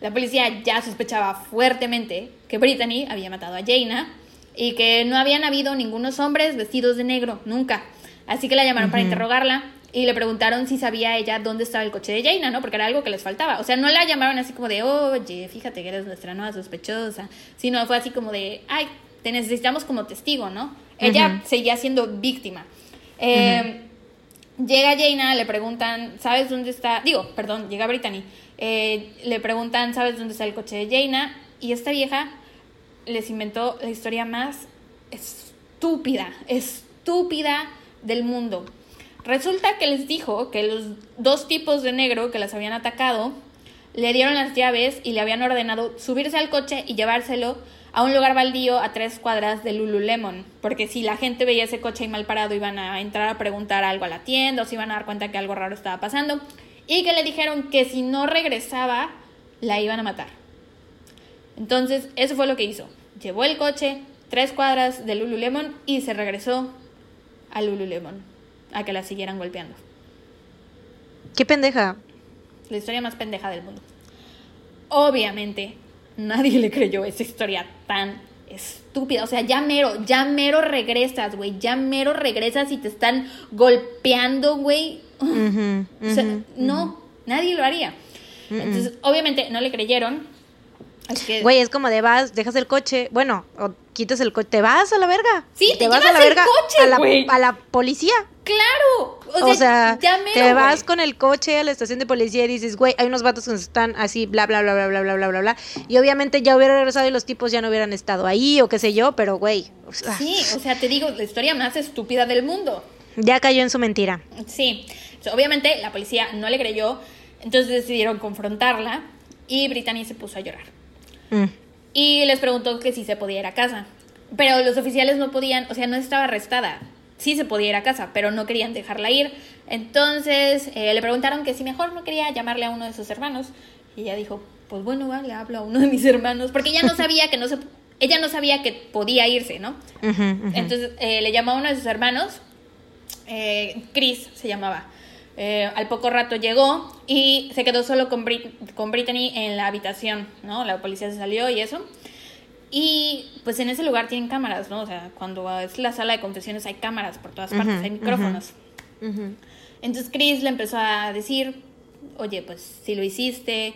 la policía ya sospechaba fuertemente que Brittany había matado a Jaina y que no habían habido ningunos hombres vestidos de negro, nunca. Así que la llamaron para interrogarla y le preguntaron si sabía ella dónde estaba el coche de Jaina, ¿no? Porque era algo que les faltaba. O sea, no la llamaron así como de, oye, fíjate que eres nuestra nueva sospechosa, sino fue así como de, ay, te necesitamos como testigo, ¿no? Ella seguía siendo víctima. Eh, llega Jaina, le preguntan, ¿sabes dónde está? Digo, perdón, llega Brittany. Eh, le preguntan, ¿sabes dónde está el coche de Jaina? Y esta vieja les inventó la historia más estúpida, estúpida del mundo. Resulta que les dijo que los dos tipos de negro que las habían atacado le dieron las llaves y le habían ordenado subirse al coche y llevárselo a un lugar baldío a tres cuadras de Lululemon, porque si la gente veía ese coche ahí mal parado iban a entrar a preguntar algo a la tienda o se iban a dar cuenta que algo raro estaba pasando y que le dijeron que si no regresaba la iban a matar. Entonces, eso fue lo que hizo. Llevó el coche tres cuadras de Lululemon y se regresó a Lululemon a que la siguieran golpeando. Qué pendeja. La historia más pendeja del mundo. Obviamente, nadie le creyó esa historia tan estúpida. O sea, ya mero, ya mero regresas, güey. Ya mero regresas y te están golpeando, güey. o sea, no, nadie lo haría. Entonces, obviamente, no le creyeron. Güey, es como de vas, dejas el coche, bueno, o quitas el coche, te vas a la verga. Sí, te, vas a la verga coche, a, la, a la policía. Claro. O sea, te vas con el coche a la estación de policía y dices, güey, hay unos vatos que están así, bla, bla, bla, bla, bla, bla, bla, bla, bla. Y obviamente ya hubiera regresado y los tipos ya no hubieran estado ahí o qué sé yo, pero güey. sí, o sea, te digo, la historia más estúpida del mundo. Ya cayó en su mentira. Sí. obviamente la policía no le creyó, entonces decidieron confrontarla y Brittany se puso a llorar. Mm. Y les preguntó que si se podía ir a casa. Pero los oficiales no podían, o sea, no estaba arrestada. Sí se podía ir a casa, pero no querían dejarla ir. Entonces eh, le preguntaron que si mejor no quería llamarle a uno de sus hermanos. Y ella dijo, pues bueno, vale, hablo a uno de mis hermanos. Porque ella no sabía que no se... Ella no sabía que podía irse, ¿no? Entonces eh, le llamó a uno de sus hermanos. Eh, Chris se llamaba. Eh, al poco rato llegó y se quedó solo con, con Brittany en la habitación, ¿no? La policía se salió y eso. Y pues en ese lugar tienen cámaras, ¿no? O sea, cuando es la sala de confesiones hay cámaras por todas partes, hay micrófonos. Entonces Chris le empezó a decir, oye, pues si lo hiciste,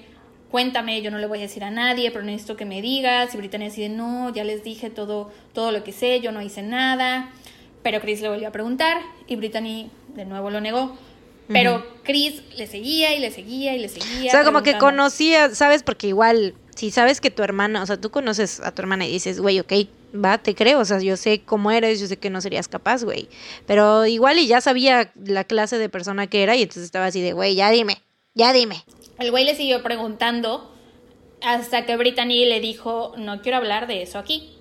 cuéntame, yo no le voy a decir a nadie, pero necesito que me digas. Y Brittany decide, no, ya les dije todo, todo lo que sé, yo no hice nada. Pero Chris le volvió a preguntar y Brittany de nuevo lo negó. Pero Chris le seguía y le seguía y le seguía. O sea, como que conocía, ¿sabes? Porque igual, si sabes que tu hermana, o sea, tú conoces a tu hermana y dices, güey, ok, va, te creo, o sea, yo sé cómo eres, yo sé que no serías capaz, güey. Pero igual y ya sabía la clase de persona que era y entonces estaba así de, güey, ya dime, ya dime. El güey le siguió preguntando hasta que Brittany le dijo, no quiero hablar de eso aquí.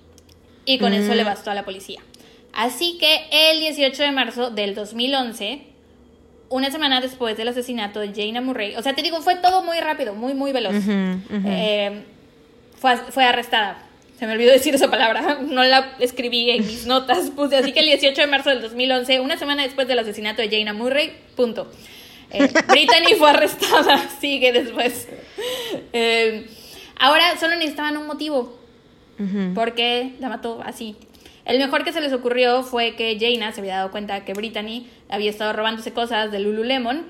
Y con eso le mm. bastó a la policía. Así que el 18 de marzo del 2011 una semana después del asesinato de Jaina Murray, o sea, te digo, fue todo muy rápido, muy, muy veloz. Eh, fue, fue, arrestada. Se me olvidó decir esa palabra, no la escribí en mis notas, puse así que el 18 de marzo del 2011, una semana después del asesinato de Jaina Murray, punto. Eh, Brittany fue arrestada, sigue después. Eh, ahora solo necesitaban un motivo. Porque la mató así. El mejor que se les ocurrió fue que Jaina se había dado cuenta que Brittany había estado robándose cosas de Lululemon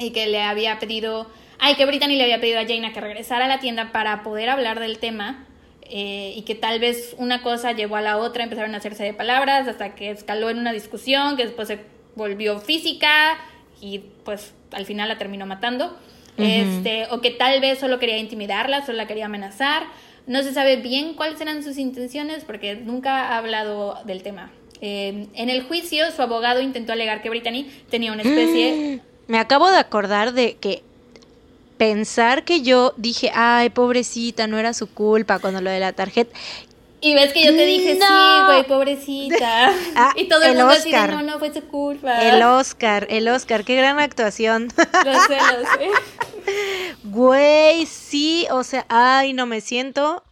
y que le había pedido, ay, que Brittany le había pedido a Jaina que regresara a la tienda para poder hablar del tema eh, y que tal vez una cosa llevó a la otra, empezaron a hacerse de palabras hasta que escaló en una discusión que después se volvió física y pues al final la terminó matando. Este, o que tal vez solo quería intimidarla, solo la quería amenazar. No se sabe bien cuáles eran sus intenciones porque nunca ha hablado del tema. Eh, en el juicio, su abogado intentó alegar que Brittany tenía una especie... Me acabo de acordar de que pensar que yo dije, ay, pobrecita, no era su culpa cuando lo de la tarjeta. Y ves que yo te dije, No. sí, güey, pobrecita. Ah, y todo el, el mundo así de, no, no fue su culpa. El Oscar, el Oscar, qué gran actuación. Lo sé, lo sé. Güey, sí, o sea, ay, no me siento.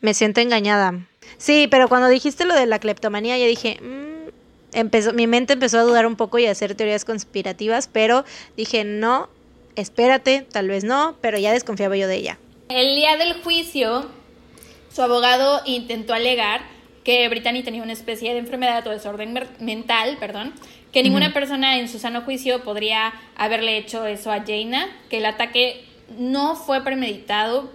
Me siento engañada. Sí, pero cuando dijiste lo de la cleptomanía, yo dije, mm, empezó, mi mente empezó a dudar un poco y a hacer teorías conspirativas, pero dije, no, espérate, tal vez no, pero ya desconfiaba yo de ella. El día del juicio, su abogado intentó alegar que Brittany tenía una especie de enfermedad o desorden mental, perdón, que ninguna persona en su sano juicio podría haberle hecho eso a Jaina, que el ataque no fue premeditado,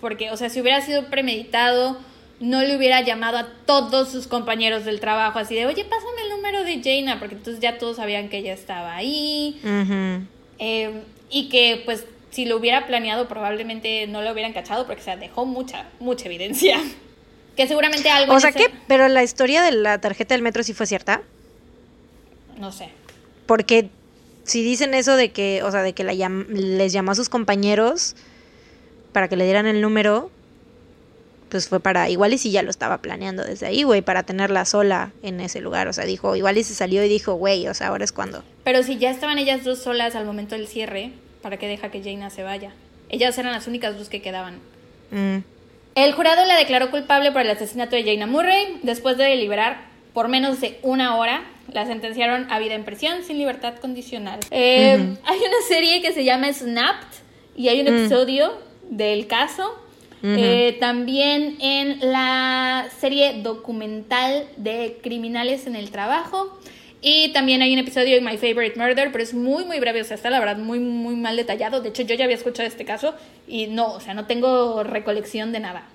porque, o sea, si hubiera sido premeditado, no le hubiera llamado a todos sus compañeros del trabajo así de, oye, pásame el número de Jaina, porque entonces ya todos sabían que ella estaba ahí. Eh, y que pues si lo hubiera planeado probablemente no lo hubieran cachado porque se dejó mucha, mucha evidencia. Que seguramente algo... O sea ese- que, pero la historia de la tarjeta del metro sí fue cierta, No sé. porque si dicen eso de que, o sea, de que la llam- les llamó a sus compañeros para que le dieran el número, pues fue para, igual y si ya lo estaba planeando desde ahí, güey, para tenerla sola en ese lugar, o sea, dijo, igual y se salió y dijo, güey, o sea, ahora es cuando. Pero si ya estaban ellas dos solas al momento del cierre, ¿para qué deja que Jaina se vaya? Ellas eran las únicas dos que quedaban. Mm. El jurado la declaró culpable por el asesinato de Jaina Murray. Después de deliberar por menos de una hora, la sentenciaron a vida en prisión sin libertad condicional. Eh, Hay una serie que se llama Snapped y hay un episodio del caso. Eh, también en la serie documental de Criminales en el Trabajo. Y también hay un episodio de My Favorite Murder, pero es muy, muy breve. O sea, está la verdad muy, muy mal detallado. De hecho, yo ya había escuchado este caso y no, o sea, no tengo recolección de nada.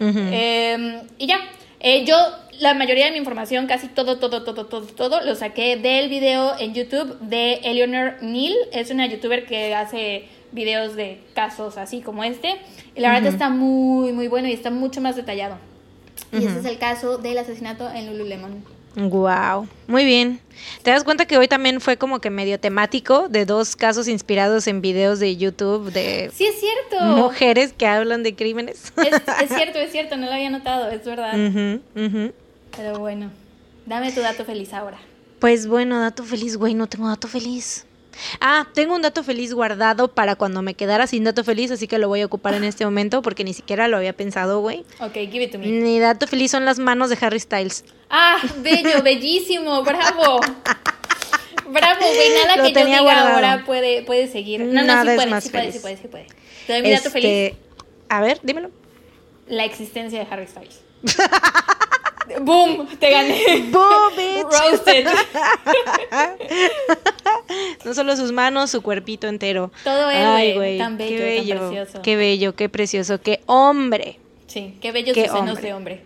Eh, y ya, Eh, yo la mayoría de mi información, casi todo, todo, todo, todo, todo, lo saqué del video en YouTube de Eleanor Neal. Es una youtuber que hace videos de casos así como este. Y la verdad está muy, muy bueno y está mucho más detallado. Y ese es el caso del asesinato en Lululemon. Wow, muy bien. ¿Te das cuenta que hoy también fue como que medio temático de dos casos inspirados en videos de YouTube de Sí, es cierto. mujeres que hablan de crímenes? Es, es cierto, es cierto, no lo había notado, es verdad. Ujú, ujú. Pero bueno, dame tu dato feliz ahora. Pues bueno, dato feliz, güey, no tengo dato feliz. Ah, tengo un dato feliz guardado para cuando me quedara sin dato feliz, así que lo voy a ocupar en este momento porque ni siquiera lo había pensado, güey. Ok, give it to me. Mi dato feliz son las manos de Harry Styles. Ah, bello, bellísimo, bravo. Bravo, güey, nada Lo que yo diga guardado. ahora puede, puede seguir. No, no, Nada sí es puede, más sí puede, sí puede, sí puede. Te doy mi dato feliz. Este, A ver, dímelo. La existencia de Harry Styles. Boom, te gané. ¡Boo, bitch! Roasted. No solo sus manos, su cuerpito entero. Todo él, Ay, güey, tan bello, qué tan bello, precioso. qué bello, qué precioso, qué hombre. Sí, qué bellos Qué sus senos hombre. de hombre.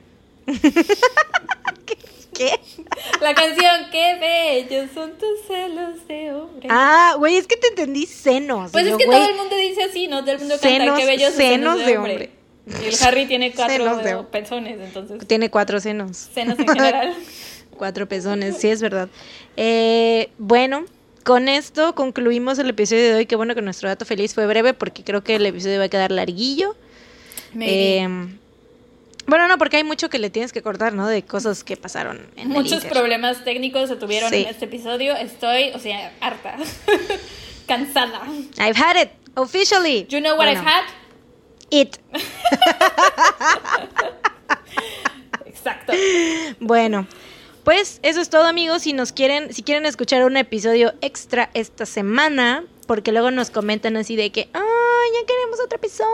¿Qué? La canción, qué bellos son tus celos de hombre. Ah, güey, es que te entendí senos. pues es que güey, todo el mundo dice así, ¿no? Todo el mundo canta, Senos- qué bellos senos senos de de hombre. hombre. Y el Harry tiene cuatro de- pezones, entonces. Tiene cuatro senos. Senos en general. Cuatro pezones, sí, es verdad. Eh, bueno, con esto concluimos el episodio de hoy. Qué bueno que nuestro dato feliz fue breve porque creo que el episodio va a quedar larguillo. Maybe. Eh, bueno, no, porque hay mucho que le tienes que cortar, ¿no? De cosas que pasaron en el Muchos problemas técnicos se tuvieron Sí. en este episodio. Estoy, o sea, harta. Cansada. I've had it, officially. You know what Bueno, I've had? It. Exacto. Bueno, pues eso es todo, amigos. Si nos quieren, si quieren escuchar un episodio extra esta semana, porque luego nos comentan así de que, ay, ya queremos otro episodio.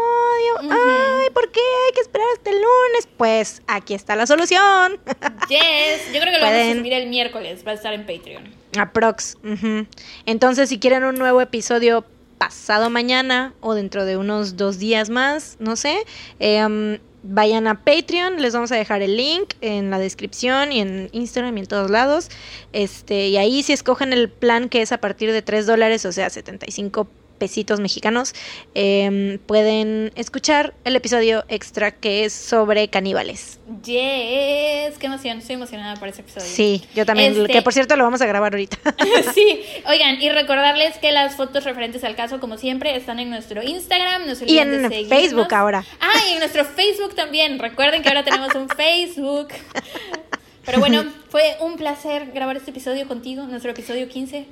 Ay, ¿por qué hay que esperar hasta el lunes? Pues aquí está la solución. Yes. Yo creo que lo vamos a Pueden- subir el miércoles. Va a estar en Patreon. Aprox. ujú. Entonces, si quieren un nuevo episodio pasado mañana o dentro de unos dos días más, no sé, eh, vayan a Patreon, les vamos a dejar el link en la descripción y en Instagram y en todos lados. Este, y ahí si escogen el plan que es a partir de 3 dólares, o sea, 75 pesitos mexicanos, eh, pueden escuchar el episodio extra que es sobre caníbales. Yes, qué emoción, estoy emocionada por ese episodio. Sí, yo también, Este- que por cierto lo vamos a grabar ahorita. sí, oigan, y recordarles que las fotos referentes al caso, como siempre, están en nuestro Instagram. No se y en de. Facebook ahora. Ah, y en nuestro Facebook también. Recuerden que ahora tenemos un Facebook. Pero bueno, fue un placer grabar este episodio contigo, nuestro episodio 15.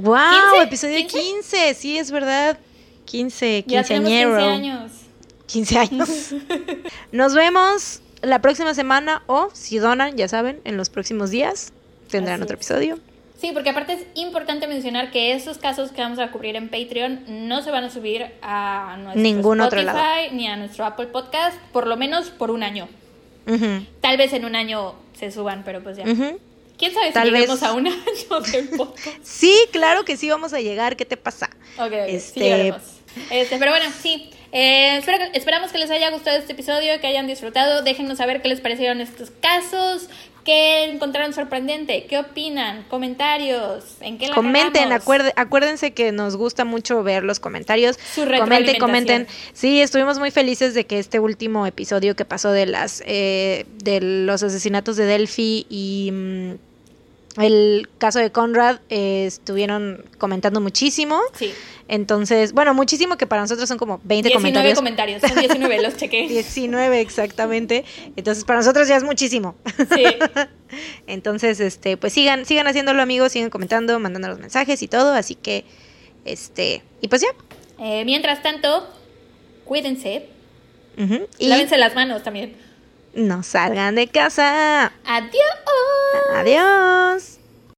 ¡Wow! 15, Episodio 15. 15, sí, es verdad. 15, Ya tenemos 15 quinceañero. años. 15 años. Nos vemos la próxima semana o, si donan, ya saben, en los próximos días tendrán Así otro es. episodio. Sí, porque aparte es importante mencionar que estos casos que vamos a cubrir en Patreon no se van a subir a nuestro Ningún otro Spotify lado. ni a nuestro Apple Podcast, por lo menos por un año. Tal vez en un año se suban, pero pues ya. ¿Quién sabe Tal si lleguemos vez- a un año del podcast? Sí, claro que sí vamos a llegar. ¿Qué te pasa? Ok, ok, Este- sí. Este, pero bueno, sí. Eh, espero esperamos que les haya gustado este episodio, que hayan disfrutado. Déjenos saber qué les parecieron estos casos, qué encontraron sorprendente, qué opinan, comentarios, en qué la Comenten, acuérdense que nos gusta mucho ver los comentarios. Su Comenten, comenten. Sí, estuvimos muy felices de que este último episodio que pasó de las eh, de los asesinatos de Delphi y mm, el caso de Conrad eh, estuvieron comentando muchísimo. Sí, Entonces, bueno, muchísimo que para nosotros son como 20 19 comentarios. comentarios. Son 19, los chequé. 19 exactamente. Entonces, para nosotros ya es muchísimo. Sí. Entonces, este, pues sigan, sigan haciéndolo, amigos, sigan comentando, mandando los mensajes y todo, así que este, y pues ya. Eh, mientras tanto, cuídense. Ujú, Y Lávense las manos también. No salgan de casa. Adiós. Adiós.